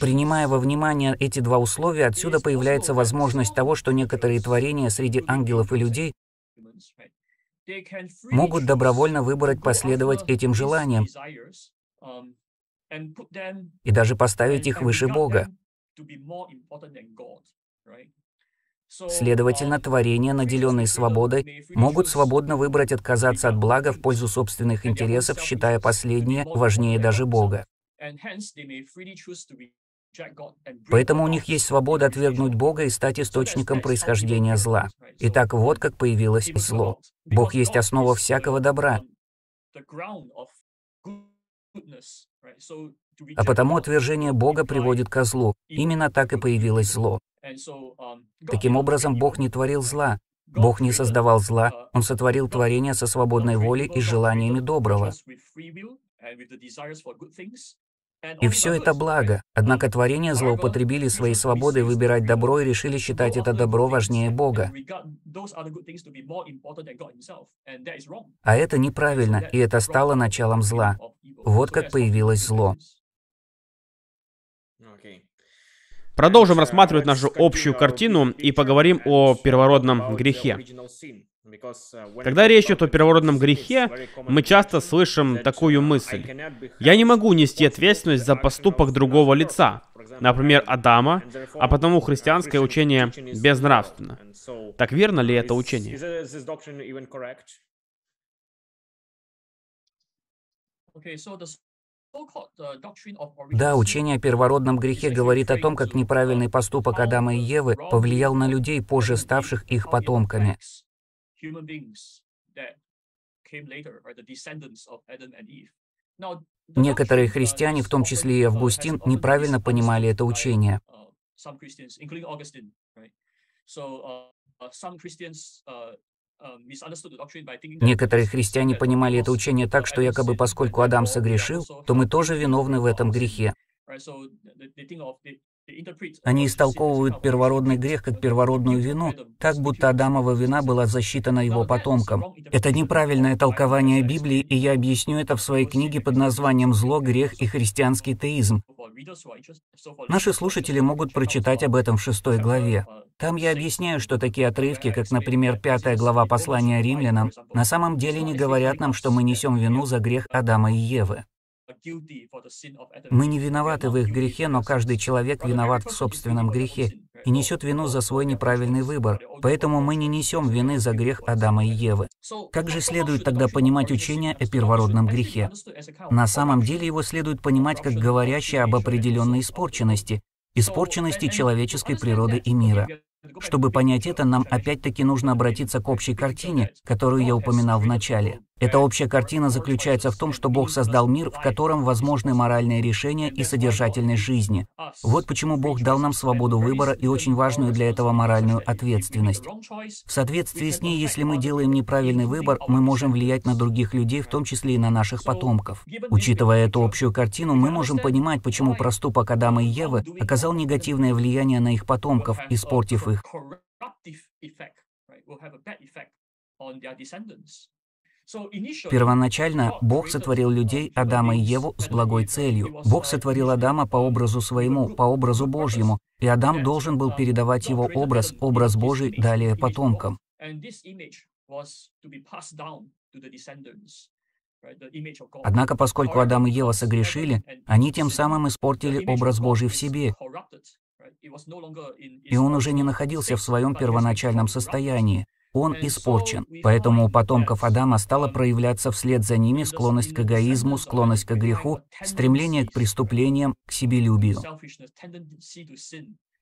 Принимая во внимание эти два условия, отсюда появляется возможность того, что некоторые творения среди ангелов и людей могут добровольно выбрать последовать этим желаниям и даже поставить их выше Бога. Следовательно, творения, наделенные свободой, могут свободно выбрать отказаться от блага в пользу собственных интересов, считая последнее важнее даже Бога. Поэтому у них есть свобода отвергнуть Бога и стать источником происхождения зла. Итак, вот как появилось зло. Бог есть основа всякого добра. А потому отвержение Бога приводит ко злу. Именно так и появилось зло. Таким образом, Бог не творил зла. Бог не создавал зла, Он сотворил творение со свободной волей и желаниями доброго. И все это благо. Однако творения злоупотребили своей свободой выбирать добро и решили считать это добро важнее Бога. А это неправильно, и это стало началом зла. Вот как появилось зло. Продолжим рассматривать нашу общую картину и поговорим о первородном грехе. Когда речь идет о первородном грехе, мы часто слышим такую мысль. Я не могу нести ответственность за поступок другого лица, например, Адама, а потому христианское учение безнравственно. Так верно ли это учение? Да, учение о первородном грехе говорит о том, как неправильный поступок Адама и Евы повлиял на людей, позже ставших их потомками. Некоторые христиане, в том числе и Августин, неправильно понимали это учение. Некоторые христиане понимали это учение так, что якобы поскольку Адам согрешил, то мы тоже виновны в этом грехе. Они истолковывают первородный грех как первородную вину, так будто Адамова вина была засчитана его потомкам. Это неправильное толкование Библии, и я объясню это в своей книге под названием «Зло, грех и христианский теизм». Наши слушатели могут прочитать об этом в шестой главе. Там я объясняю, что такие отрывки, как, например, пятая глава послания римлянам, на самом деле не говорят нам, что мы несем вину за грех Адама и Евы. Мы не виноваты в их грехе, но каждый человек виноват в собственном грехе и несет вину за свой неправильный выбор. Поэтому мы не несем вины за грех Адама и Евы. Как же следует тогда понимать учение о первородном грехе? На самом деле его следует понимать как говорящее об определенной испорченности, испорченности человеческой природы и мира. Чтобы понять это, нам опять-таки нужно обратиться к общей картине, которую я упоминал в начале. Эта общая картина заключается в том, что Бог создал мир, в котором возможны моральные решения и содержательность жизни. Вот почему Бог дал нам свободу выбора и очень важную для этого моральную ответственность. В соответствии с ней, если мы делаем неправильный выбор, мы можем влиять на других людей, в том числе и на наших потомков. Учитывая эту общую картину, мы можем понимать, почему проступок Адама и Евы оказал негативное влияние на их потомков, испортив их. Первоначально Бог сотворил людей, Адама и Еву, с благой целью. Бог сотворил Адама по образу своему, по образу Божьему, и Адам должен был передавать его образ, образ Божий, далее потомкам. Однако, поскольку Адам и Ева согрешили, они тем самым испортили образ Божий в себе, и он уже не находился в своем первоначальном состоянии. Он испорчен. Поэтому у потомков Адама стала проявляться вслед за ними склонность к эгоизму, склонность к греху, стремление к преступлениям, к себелюбию.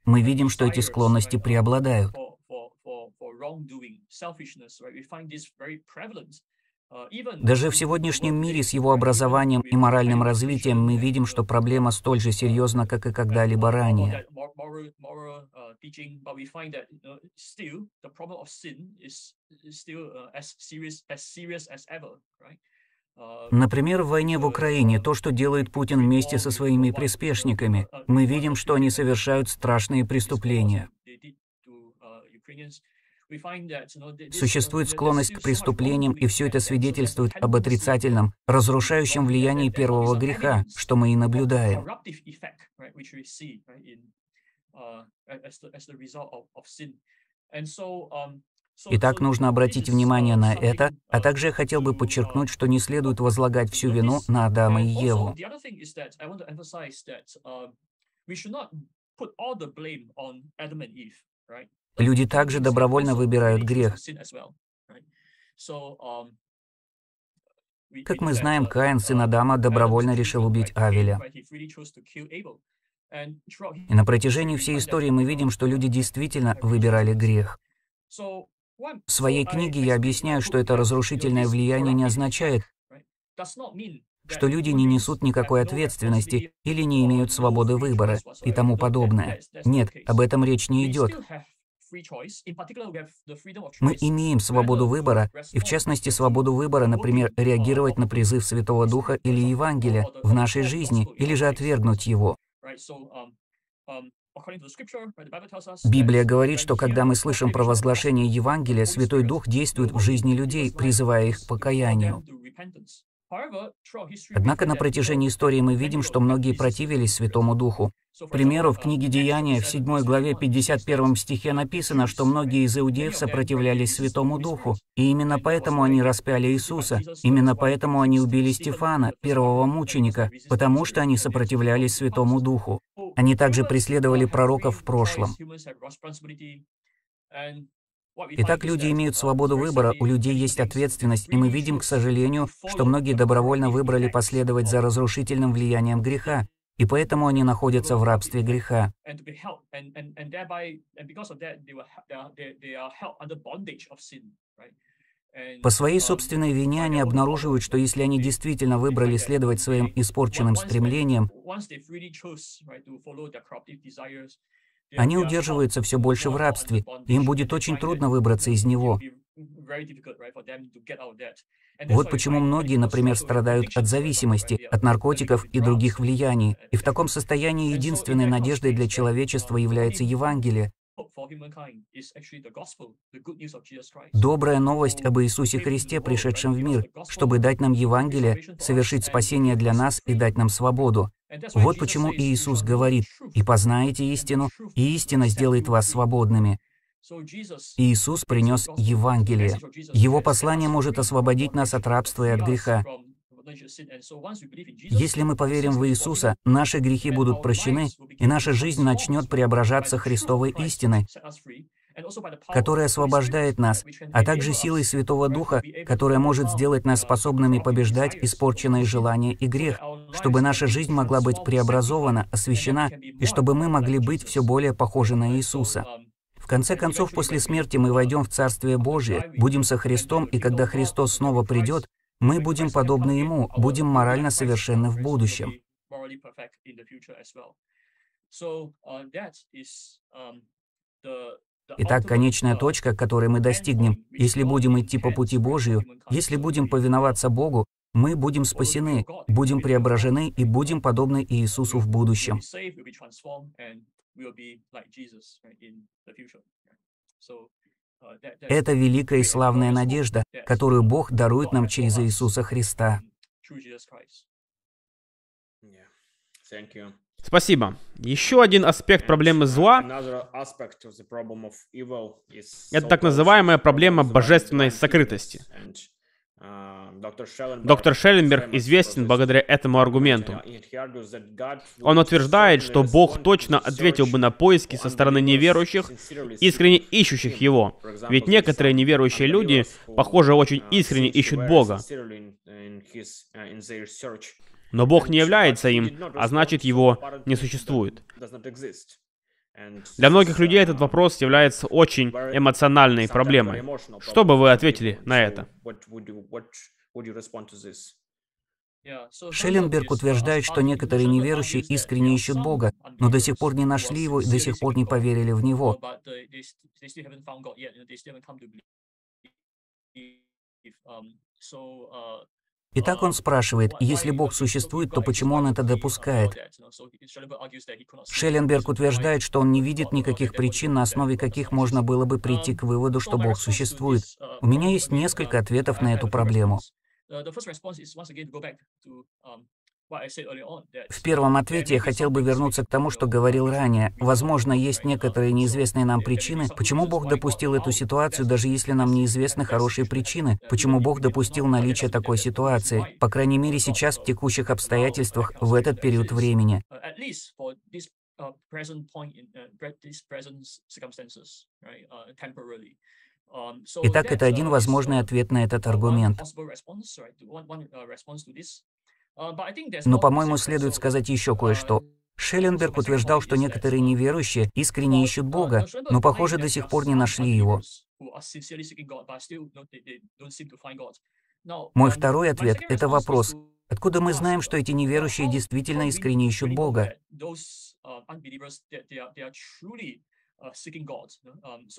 Мы видим, что эти склонности преобладают. Даже в сегодняшнем мире с его образованием и моральным развитием мы видим, что проблема столь же серьезна, как и когда-либо ранее. Например, в войне в Украине, то, что делает Путин вместе со своими приспешниками, мы видим, что они совершают страшные преступления. Существует склонность к преступлениям, и все это свидетельствует об отрицательном, разрушающем влиянии первого греха, что мы и наблюдаем. Итак, нужно обратить внимание на это, а также я хотел бы подчеркнуть, что не следует возлагать всю вину на Адама и Еву. Люди также добровольно выбирают грех. Как мы знаем, Каин, сын Адама, добровольно решил убить Авеля. И на протяжении всей истории мы видим, что люди действительно выбирали грех. В своей книге я объясняю, что это разрушительное влияние не означает, что люди не несут никакой ответственности или не имеют свободы выбора и тому подобное. Нет, об этом речь не идет. Мы имеем свободу выбора, и в частности свободу выбора, например, реагировать на призыв Святого Духа или Евангелия в нашей жизни, или же отвергнуть его. Um, um, Библия говорит, что когда мы слышим провозглашение Евангелия, Святой Дух действует в жизни людей, призывая их к покаянию. Однако на протяжении истории мы видим, что многие противились Святому Духу. К примеру, в книге Деяния в 7 главе 51 стихе написано, что многие из иудеев сопротивлялись Святому Духу, и именно поэтому они распяли Иисуса, именно поэтому они убили Стефана, первого мученика, потому что они сопротивлялись Святому Духу. Они также преследовали пророков в прошлом. Итак, люди имеют свободу выбора, у людей есть ответственность, и мы видим, к сожалению, что многие добровольно выбрали последовать за разрушительным влиянием греха, и поэтому они находятся в рабстве греха. По своей собственной вине они обнаруживают, что если они действительно выбрали следовать своим испорченным стремлениям, они удерживаются все больше в рабстве, им будет очень трудно выбраться из него. Вот почему многие, например, страдают от зависимости, от наркотиков и других влияний. И в таком состоянии единственной надеждой для человечества является Евангелие. Добрая новость об Иисусе Христе, пришедшем в мир, чтобы дать нам Евангелие, совершить спасение для нас и дать нам свободу. Вот почему Иисус говорит, «И познаете истину, и истина сделает вас свободными». Иисус принес Евангелие. Его послание может освободить нас от рабства и от греха. Если мы поверим в Иисуса, наши грехи будут прощены, и наша жизнь начнет преображаться Христовой истиной, которая освобождает нас, а также силой Святого Духа, которая может сделать нас способными побеждать испорченные желания и грех, чтобы наша жизнь могла быть преобразована, освящена, и чтобы мы могли быть все более похожи на Иисуса. В конце концов, после смерти мы войдем в Царствие Божие, будем со Христом, и когда Христос снова придет, мы будем подобны Ему, будем морально совершенны в будущем. Итак, конечная точка, которой мы достигнем, если будем идти по пути Божию, если будем повиноваться Богу, мы будем спасены, будем преображены и будем подобны Иисусу в будущем. Это великая и славная надежда, которую Бог дарует нам через Иисуса Христа. Спасибо. Еще один аспект проблемы зла — это так называемая проблема божественной сокрытости. Доктор Шелленберг известен благодаря этому аргументу. Он утверждает, что Бог точно ответил бы на поиски со стороны неверующих, искренне ищущих Его. Ведь некоторые неверующие люди, похоже, очень искренне ищут Бога. Но Бог не является им, а значит, Его не существует. Для многих людей этот вопрос является очень эмоциональной проблемой. Что бы вы ответили на это? Шелленберг утверждает, что некоторые неверующие искренне ищут Бога, но до сих пор не нашли Его и до сих пор не поверили в Него. Итак, он спрашивает, если Бог существует, то почему он это допускает? Шелленберг утверждает, что он не видит никаких причин, на основе каких можно было бы прийти к выводу, что Бог существует. У меня есть несколько ответов на эту проблему. В первом ответе я хотел бы вернуться к тому, что говорил ранее. Возможно, есть некоторые неизвестные нам причины, почему Бог допустил эту ситуацию, даже если нам неизвестны хорошие причины, почему Бог допустил наличие такой ситуации, по крайней мере сейчас в текущих обстоятельствах в этот период времени. Итак, это один возможный ответ на этот аргумент. Но, по-моему, следует сказать еще кое-что. Шелленберг утверждал, что некоторые неверующие искренне ищут Бога, но, похоже, до сих пор не нашли Его. Мой второй ответ — это вопрос, откуда мы знаем, что эти неверующие действительно искренне ищут Бога?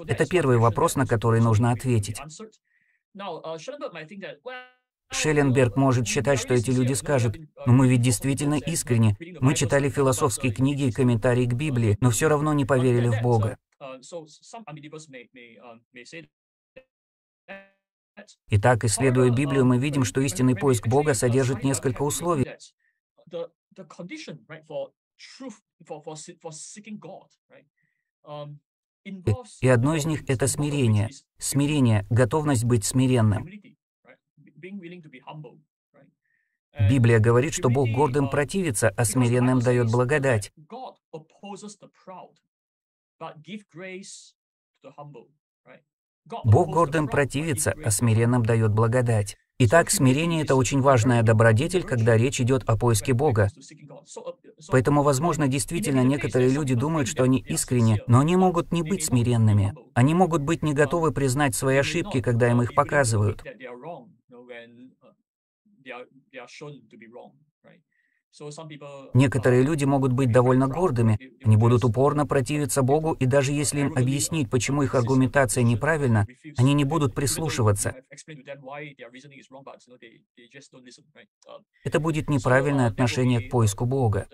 Это первый вопрос, на который нужно ответить. Шелленберг может считать, что эти люди скажут, «Но мы ведь действительно искренне. Мы читали философские книги и комментарии к Библии, но все равно не поверили в Бога». Итак, исследуя Библию, мы видим, что истинный поиск Бога содержит несколько условий. И одно из них — это смирение. Смирение — готовность быть смиренным. Библия говорит, что Бог гордым противится, а смиренным дает благодать. Бог гордым противится, а смиренным дает благодать. Итак, смирение — это очень важная добродетель, когда речь идет о поиске Бога. Поэтому, возможно, действительно некоторые люди думают, что они искренне, но они могут не быть смиренными. Они могут быть не готовы признать свои ошибки, когда им их показывают. Некоторые люди могут быть довольно гордыми, они будут упорно противиться Богу, и даже если им объяснить, почему их аргументация неправильна, они не будут прислушиваться. Это будет неправильное отношение к поиску Бога.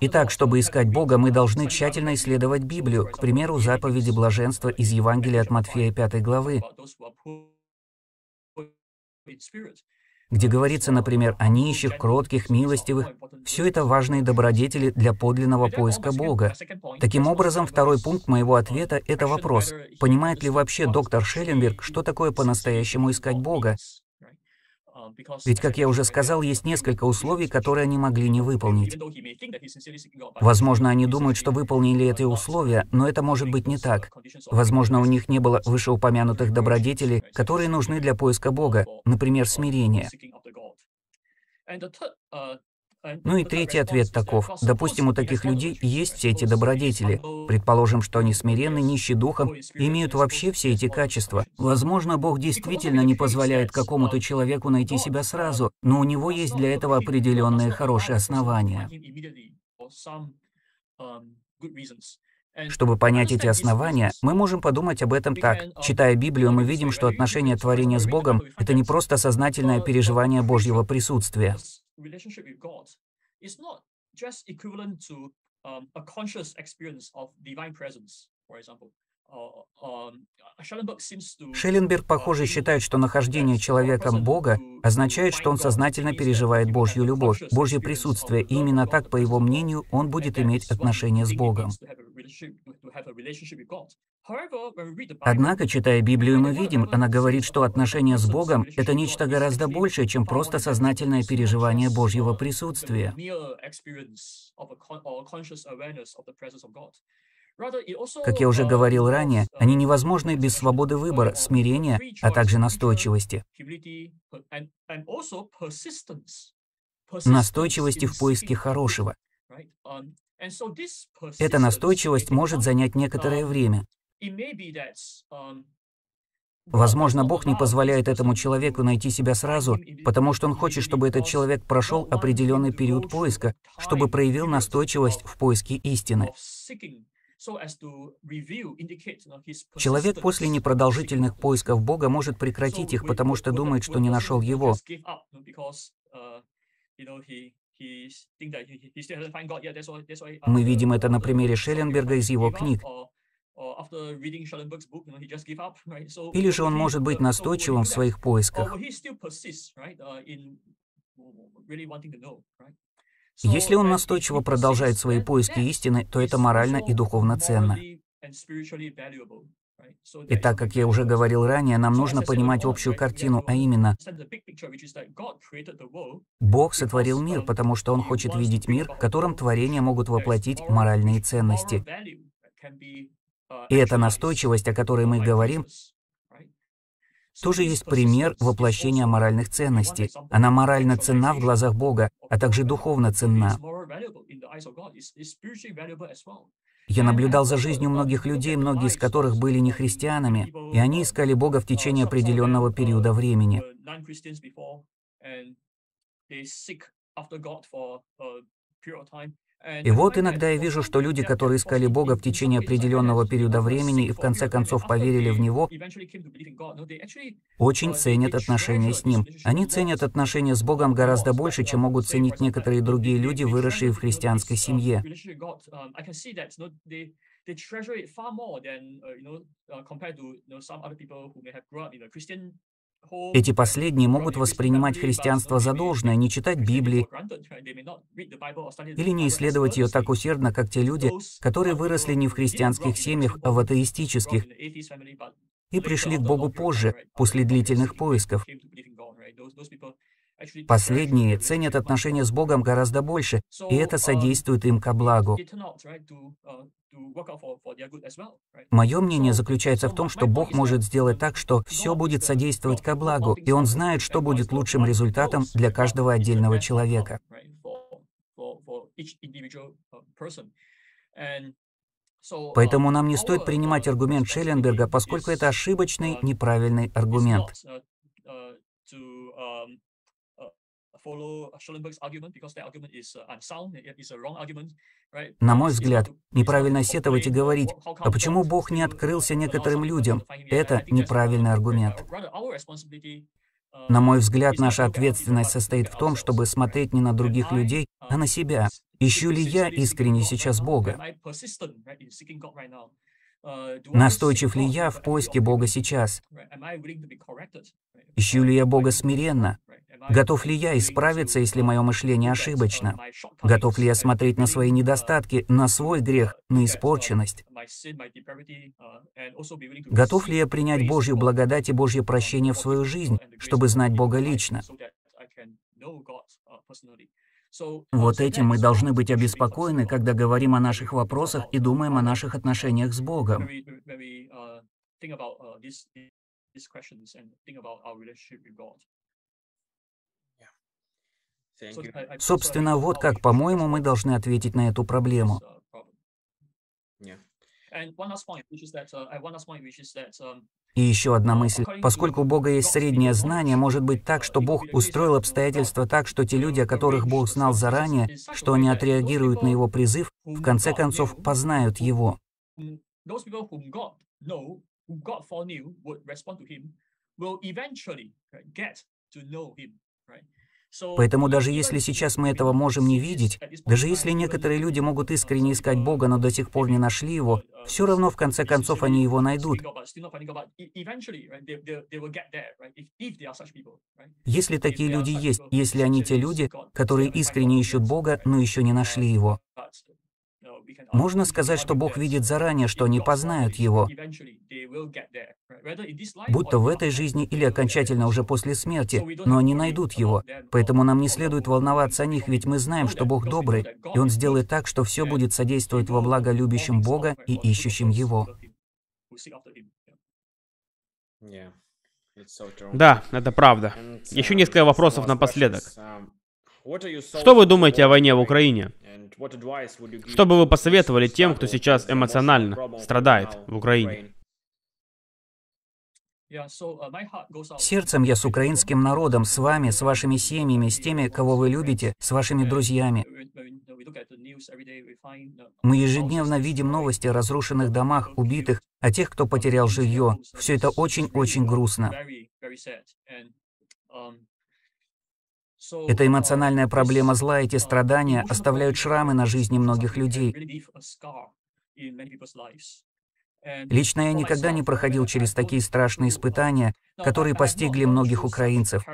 Итак, чтобы искать Бога, мы должны тщательно исследовать Библию, к примеру, заповеди блаженства из Евангелия от Матфея 5 главы где говорится, например, о нищих, кротких, милостивых. Все это важные добродетели для подлинного поиска Бога. Таким образом, второй пункт моего ответа — это вопрос, понимает ли вообще доктор Шелленберг, что такое по-настоящему искать Бога? Ведь, как я уже сказал, есть несколько условий, которые они могли не выполнить. Возможно, они думают, что выполнили эти условия, но это может быть не так. Возможно, у них не было вышеупомянутых добродетелей, которые нужны для поиска Бога, например, смирение. Ну и третий ответ таков. Допустим, у таких людей есть все эти добродетели. Предположим, что они смиренны, нищи духом, имеют вообще все эти качества. Возможно, Бог действительно не позволяет какому-то человеку найти себя сразу, но у него есть для этого определенные хорошие основания. Чтобы понять эти основания, мы можем подумать об этом так. Читая Библию, мы видим, что отношение творения с Богом — это не просто сознательное переживание Божьего присутствия. Шелленберг, похоже, считает, что нахождение человеком Бога означает, что он сознательно переживает Божью любовь, Божье присутствие, и именно так, по его мнению, он будет иметь отношение с Богом. Однако, читая Библию, мы видим, она говорит, что отношение с Богом — это нечто гораздо большее, чем просто сознательное переживание Божьего присутствия. Как я уже говорил ранее, они невозможны без свободы выбора, смирения, а также настойчивости. Настойчивости в поиске хорошего. Эта настойчивость может занять некоторое время. Возможно, Бог не позволяет этому человеку найти себя сразу, потому что Он хочет, чтобы этот человек прошел определенный период поиска, чтобы проявил настойчивость в поиске истины. Человек после непродолжительных поисков Бога может прекратить их, потому что думает, что не нашел Его. Мы видим это на примере Шелленберга из его книг. Или же он может быть настойчивым в своих поисках. Если он настойчиво продолжает свои поиски истины, то это морально и духовно ценно. И так как я уже говорил ранее, нам нужно понимать общую картину, а именно, Бог сотворил мир, потому что Он хочет видеть мир, в котором творения могут воплотить моральные ценности. И эта настойчивость, о которой мы говорим, тоже есть пример воплощения моральных ценностей. Она морально ценна в глазах Бога, а также духовно ценна. Я наблюдал за жизнью многих людей, многие из которых были не христианами, и они искали Бога в течение определенного периода времени. И вот иногда я вижу, что люди, которые искали Бога в течение определенного периода времени и в конце концов поверили в Него, очень ценят отношения с Ним. Они ценят отношения с Богом гораздо больше, чем могут ценить некоторые другие люди, выросшие в христианской семье. Эти последние могут воспринимать христианство за должное, не читать Библии или не исследовать ее так усердно, как те люди, которые выросли не в христианских семьях, а в атеистических, и пришли к Богу позже, после длительных поисков. Последние ценят отношения с Богом гораздо больше, и это содействует им ко благу. Мое мнение заключается в том, что Бог может сделать так, что все будет содействовать ко благу, и Он знает, что будет лучшим результатом для каждого отдельного человека. Поэтому нам не стоит принимать аргумент Шелленберга, поскольку это ошибочный, неправильный аргумент. На мой взгляд, неправильно сетовать и говорить, а почему Бог не открылся некоторым людям? Это неправильный аргумент. Uh, на мой взгляд, наша ответственность состоит в том, чтобы смотреть не на других людей, а на себя. Ищу ли я искренне сейчас Бога? Uh, Настойчив ли я в поиске Бога сейчас? Ищу ли я Бога смиренно? Готов ли я исправиться, если мое мышление ошибочно? Готов ли я смотреть на свои недостатки, на свой грех, на испорченность? Готов ли я принять Божью благодать и Божье прощение в свою жизнь, чтобы знать Бога лично? Вот этим мы должны быть обеспокоены, когда говорим о наших вопросах и думаем о наших отношениях с Богом. Собственно, вот как, по-моему, мы должны ответить на эту проблему. И еще одна мысль. Поскольку у Бога есть среднее знание, может быть так, что Бог устроил обстоятельства так, что те люди, о которых Бог знал заранее, что они отреагируют на Его призыв, в конце концов познают Его. Поэтому даже если сейчас мы этого можем не видеть, даже если некоторые люди могут искренне искать Бога, но до сих пор не нашли Его, все равно в конце концов они Его найдут. Если такие люди есть, если они те люди, которые искренне ищут Бога, но еще не нашли Его. Можно сказать, что Бог видит заранее, что они познают Его, будто в этой жизни или окончательно уже после смерти, но они найдут Его. Поэтому нам не следует волноваться о них, ведь мы знаем, что Бог добрый, и Он сделает так, что все будет содействовать во благо любящим Бога и ищущим Его. Да, это правда. Еще несколько вопросов напоследок. Что вы думаете о войне в Украине? Что бы вы посоветовали тем, кто сейчас эмоционально страдает в Украине? Сердцем я с украинским народом, с вами, с вашими семьями, с теми, кого вы любите, с вашими друзьями. Мы ежедневно видим новости о разрушенных домах, убитых, о тех, кто потерял жилье. Все это очень-очень грустно. Эта эмоциональная проблема зла, эти страдания оставляют шрамы на жизни многих людей. Лично я никогда не проходил через такие страшные испытания, которые постигли многих украинцев.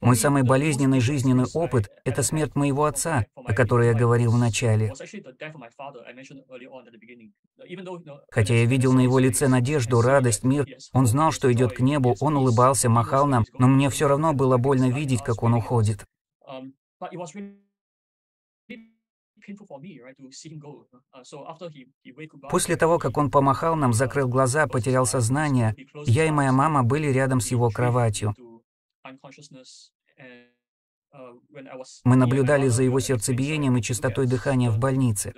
Мой самый болезненный жизненный опыт — это смерть моего отца, о которой я говорил в начале. Хотя я видел на его лице надежду, радость, мир, он знал, что идет к небу, он улыбался, махал нам, но мне все равно было больно видеть, как он уходит. После того, как он помахал нам, закрыл глаза, потерял сознание, я и моя мама были рядом с его кроватью. Мы наблюдали за его сердцебиением и частотой дыхания в больнице.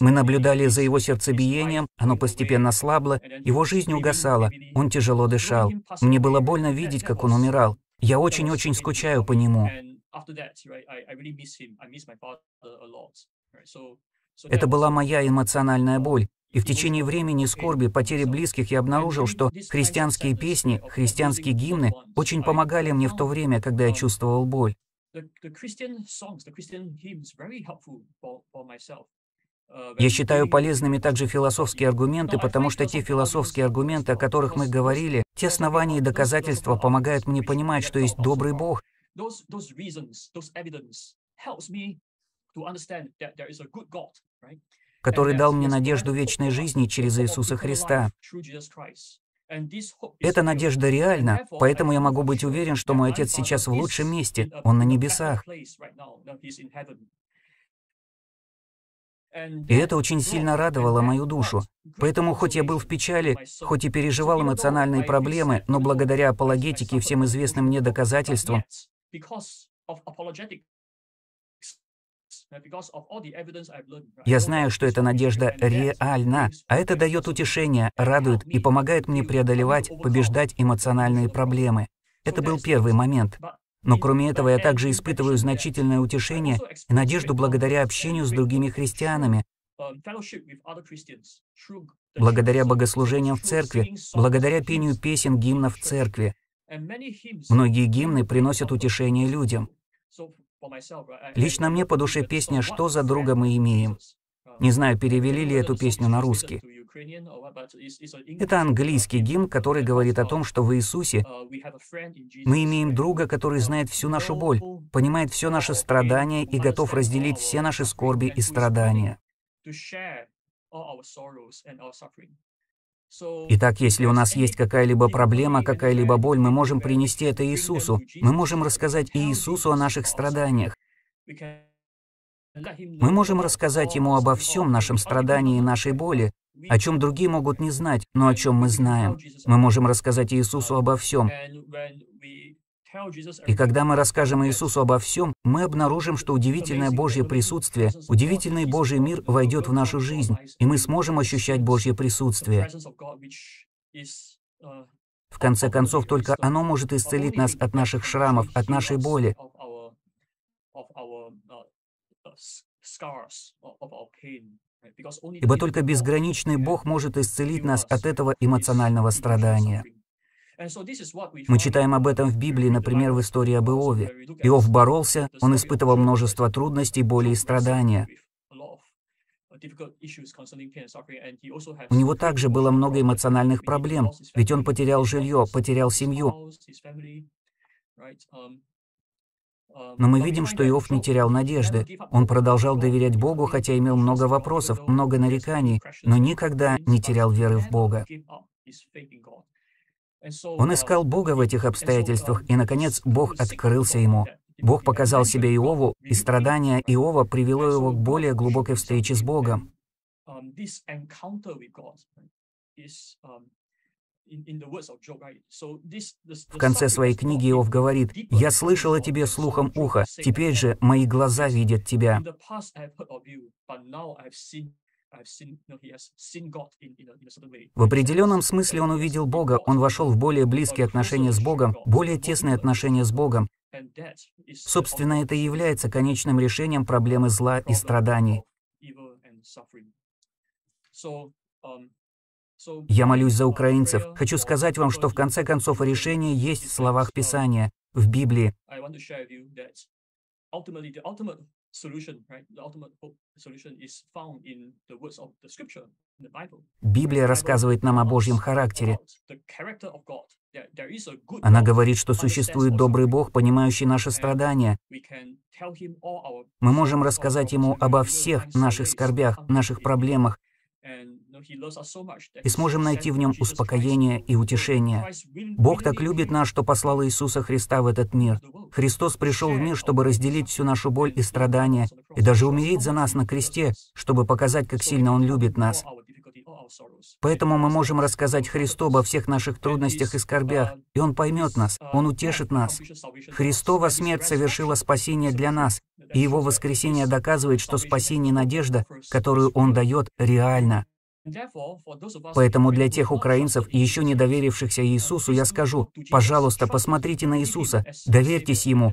Мы наблюдали за его сердцебиением, оно постепенно слабло, его жизнь угасала, он тяжело дышал. Мне было больно видеть, как он умирал. Я очень-очень скучаю по нему. Это была моя эмоциональная боль. И в течение времени скорби, потери близких я обнаружил, что христианские песни, христианские гимны очень помогали мне в то время, когда я чувствовал боль. Я считаю полезными также философские аргументы, потому что те философские аргументы, о которых мы говорили, те основания и доказательства помогают мне понимать, что есть добрый Бог. Который дал мне надежду вечной жизни через Иисуса Христа. Эта надежда реальна, поэтому я могу быть уверен, что мой Отец сейчас в лучшем месте, Он на небесах. И это очень сильно радовало мою душу. Поэтому, хоть я был в печали, хоть и переживал эмоциональные проблемы, но благодаря апологетике и всем известным мне доказательствам, я знаю, что эта надежда реальна, а это дает утешение, радует и помогает мне преодолевать, побеждать эмоциональные проблемы. Это был первый момент. Но кроме этого я также испытываю значительное утешение и надежду благодаря общению с другими христианами, благодаря богослужениям в церкви, благодаря пению песен, гимнов в церкви. Многие гимны приносят утешение людям. Лично мне по душе песня «Что за друга мы имеем?». Не знаю, перевели ли эту песню на русский. Это английский гимн, который говорит о том, что в Иисусе мы имеем друга, который знает всю нашу боль, понимает все наше страдание и готов разделить все наши скорби и страдания. Итак, если у нас есть какая-либо проблема, какая-либо боль, мы можем принести это Иисусу. Мы можем рассказать Иисусу о наших страданиях. Мы можем рассказать Ему обо всем нашем страдании и нашей боли, о чем другие могут не знать, но о чем мы знаем. Мы можем рассказать Иисусу обо всем. И когда мы расскажем Иисусу обо всем, мы обнаружим, что удивительное Божье присутствие, удивительный Божий мир войдет в нашу жизнь, и мы сможем ощущать Божье присутствие. В конце концов, только оно может исцелить нас от наших шрамов, от нашей боли. Ибо только безграничный Бог может исцелить нас от этого эмоционального страдания. Мы читаем об этом в Библии, например, в истории об Иове. Иов боролся, он испытывал множество трудностей, боли и страдания. У него также было много эмоциональных проблем, ведь он потерял жилье, потерял семью. Но мы видим, что Иов не терял надежды. Он продолжал доверять Богу, хотя имел много вопросов, много нареканий, но никогда не терял веры в Бога. Он искал Бога в этих обстоятельствах, и, наконец, Бог открылся ему. Бог показал себя Иову, и страдание Иова привело его к более глубокой встрече с Богом. В конце своей книги Иов говорит, «Я слышал о тебе слухом уха, теперь же мои глаза видят тебя». В определенном смысле он увидел Бога, он вошел в более близкие отношения с Богом, более тесные отношения с Богом. Собственно, это и является конечным решением проблемы зла и страданий. Я молюсь за украинцев. Хочу сказать вам, что в конце концов решение есть в словах Писания, в Библии. Библия рассказывает нам о Божьем характере. Она говорит, что существует добрый Бог, понимающий наши страдания. Мы можем рассказать Ему обо всех наших скорбях, наших проблемах, и сможем найти в нем успокоение и утешение. Бог так любит нас, что послал Иисуса Христа в этот мир. Христос пришел в мир, чтобы разделить всю нашу боль и страдания, и даже умереть за нас на кресте, чтобы показать, как сильно Он любит нас. Поэтому мы можем рассказать Христу обо всех наших трудностях и скорбях, и Он поймет нас, Он утешит нас. Христова смерть совершила спасение для нас, и Его воскресение доказывает, что спасение и надежда, которую Он дает, реальна. Поэтому для тех украинцев, еще не доверившихся Иисусу, я скажу, пожалуйста, посмотрите на Иисуса, доверьтесь Ему,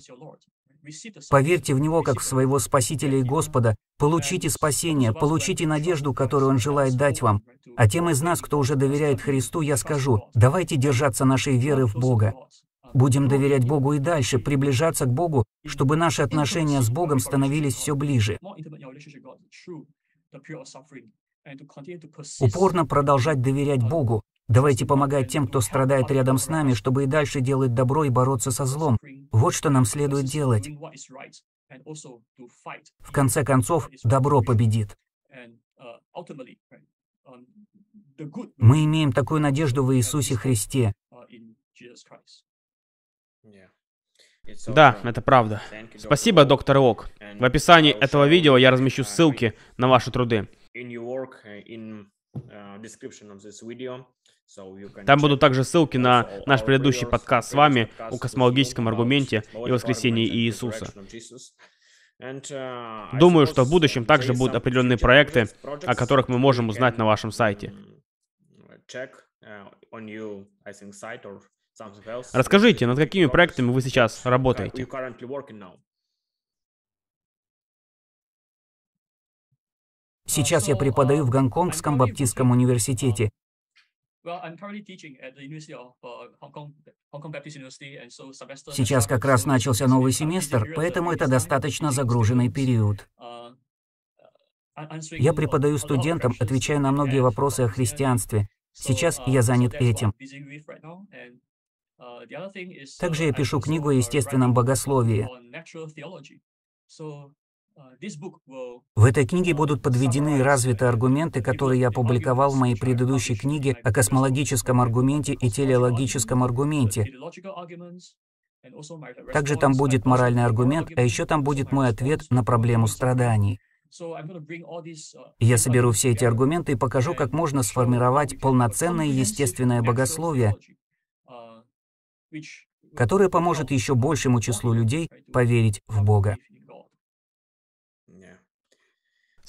поверьте в Него как в своего Спасителя и Господа, получите спасение, получите надежду, которую Он желает дать вам. А тем из нас, кто уже доверяет Христу, я скажу, давайте держаться нашей веры в Бога. Будем доверять Богу и дальше, приближаться к Богу, чтобы наши отношения с Богом становились все ближе. Упорно продолжать доверять Богу. Давайте помогать тем, кто страдает рядом с нами, чтобы и дальше делать добро и бороться со злом. Вот что нам следует делать. В конце концов, добро победит. Мы имеем такую надежду в Иисусе Христе. Да, это правда. Спасибо, доктор Ок. В описании этого видео я размещу ссылки на ваши труды. Uh, uh, Там будут также ссылки на наш предыдущий подкаст с вами о космологическом аргументе и воскресении Иисуса. Uh, Думаю, что в будущем также будут определенные проекты, о которых мы можем узнать на вашем сайте. Расскажите, над какими проектами вы сейчас работаете? Сейчас я преподаю в Гонконгском Баптистском университете. Сейчас как раз начался новый семестр, поэтому это достаточно загруженный период. Я преподаю студентам, отвечаю на многие вопросы о христианстве. Сейчас я занят этим. Также я пишу книгу о естественном богословии. В этой книге будут подведены и развиты аргументы, которые я опубликовал в моей предыдущей книге о космологическом аргументе и телеологическом аргументе. Также там будет моральный аргумент, а еще там будет мой ответ на проблему страданий. Я соберу все эти аргументы и покажу, как можно сформировать полноценное естественное богословие, которое поможет еще большему числу людей поверить в Бога.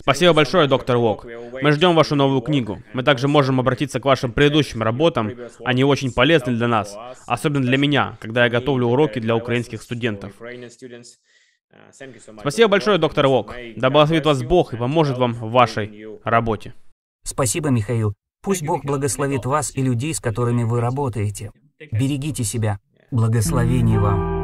Спасибо большое, доктор Вок. Мы ждем вашу новую книгу. Мы также можем обратиться к вашим предыдущим работам. Они очень полезны для нас, особенно для меня, когда я готовлю уроки для украинских студентов. Спасибо большое, доктор Вок. Да благословит вас Бог и поможет вам в вашей работе. Спасибо, Михаил. Пусть Бог благословит вас и людей, с которыми вы работаете. Берегите себя. Благословение вам.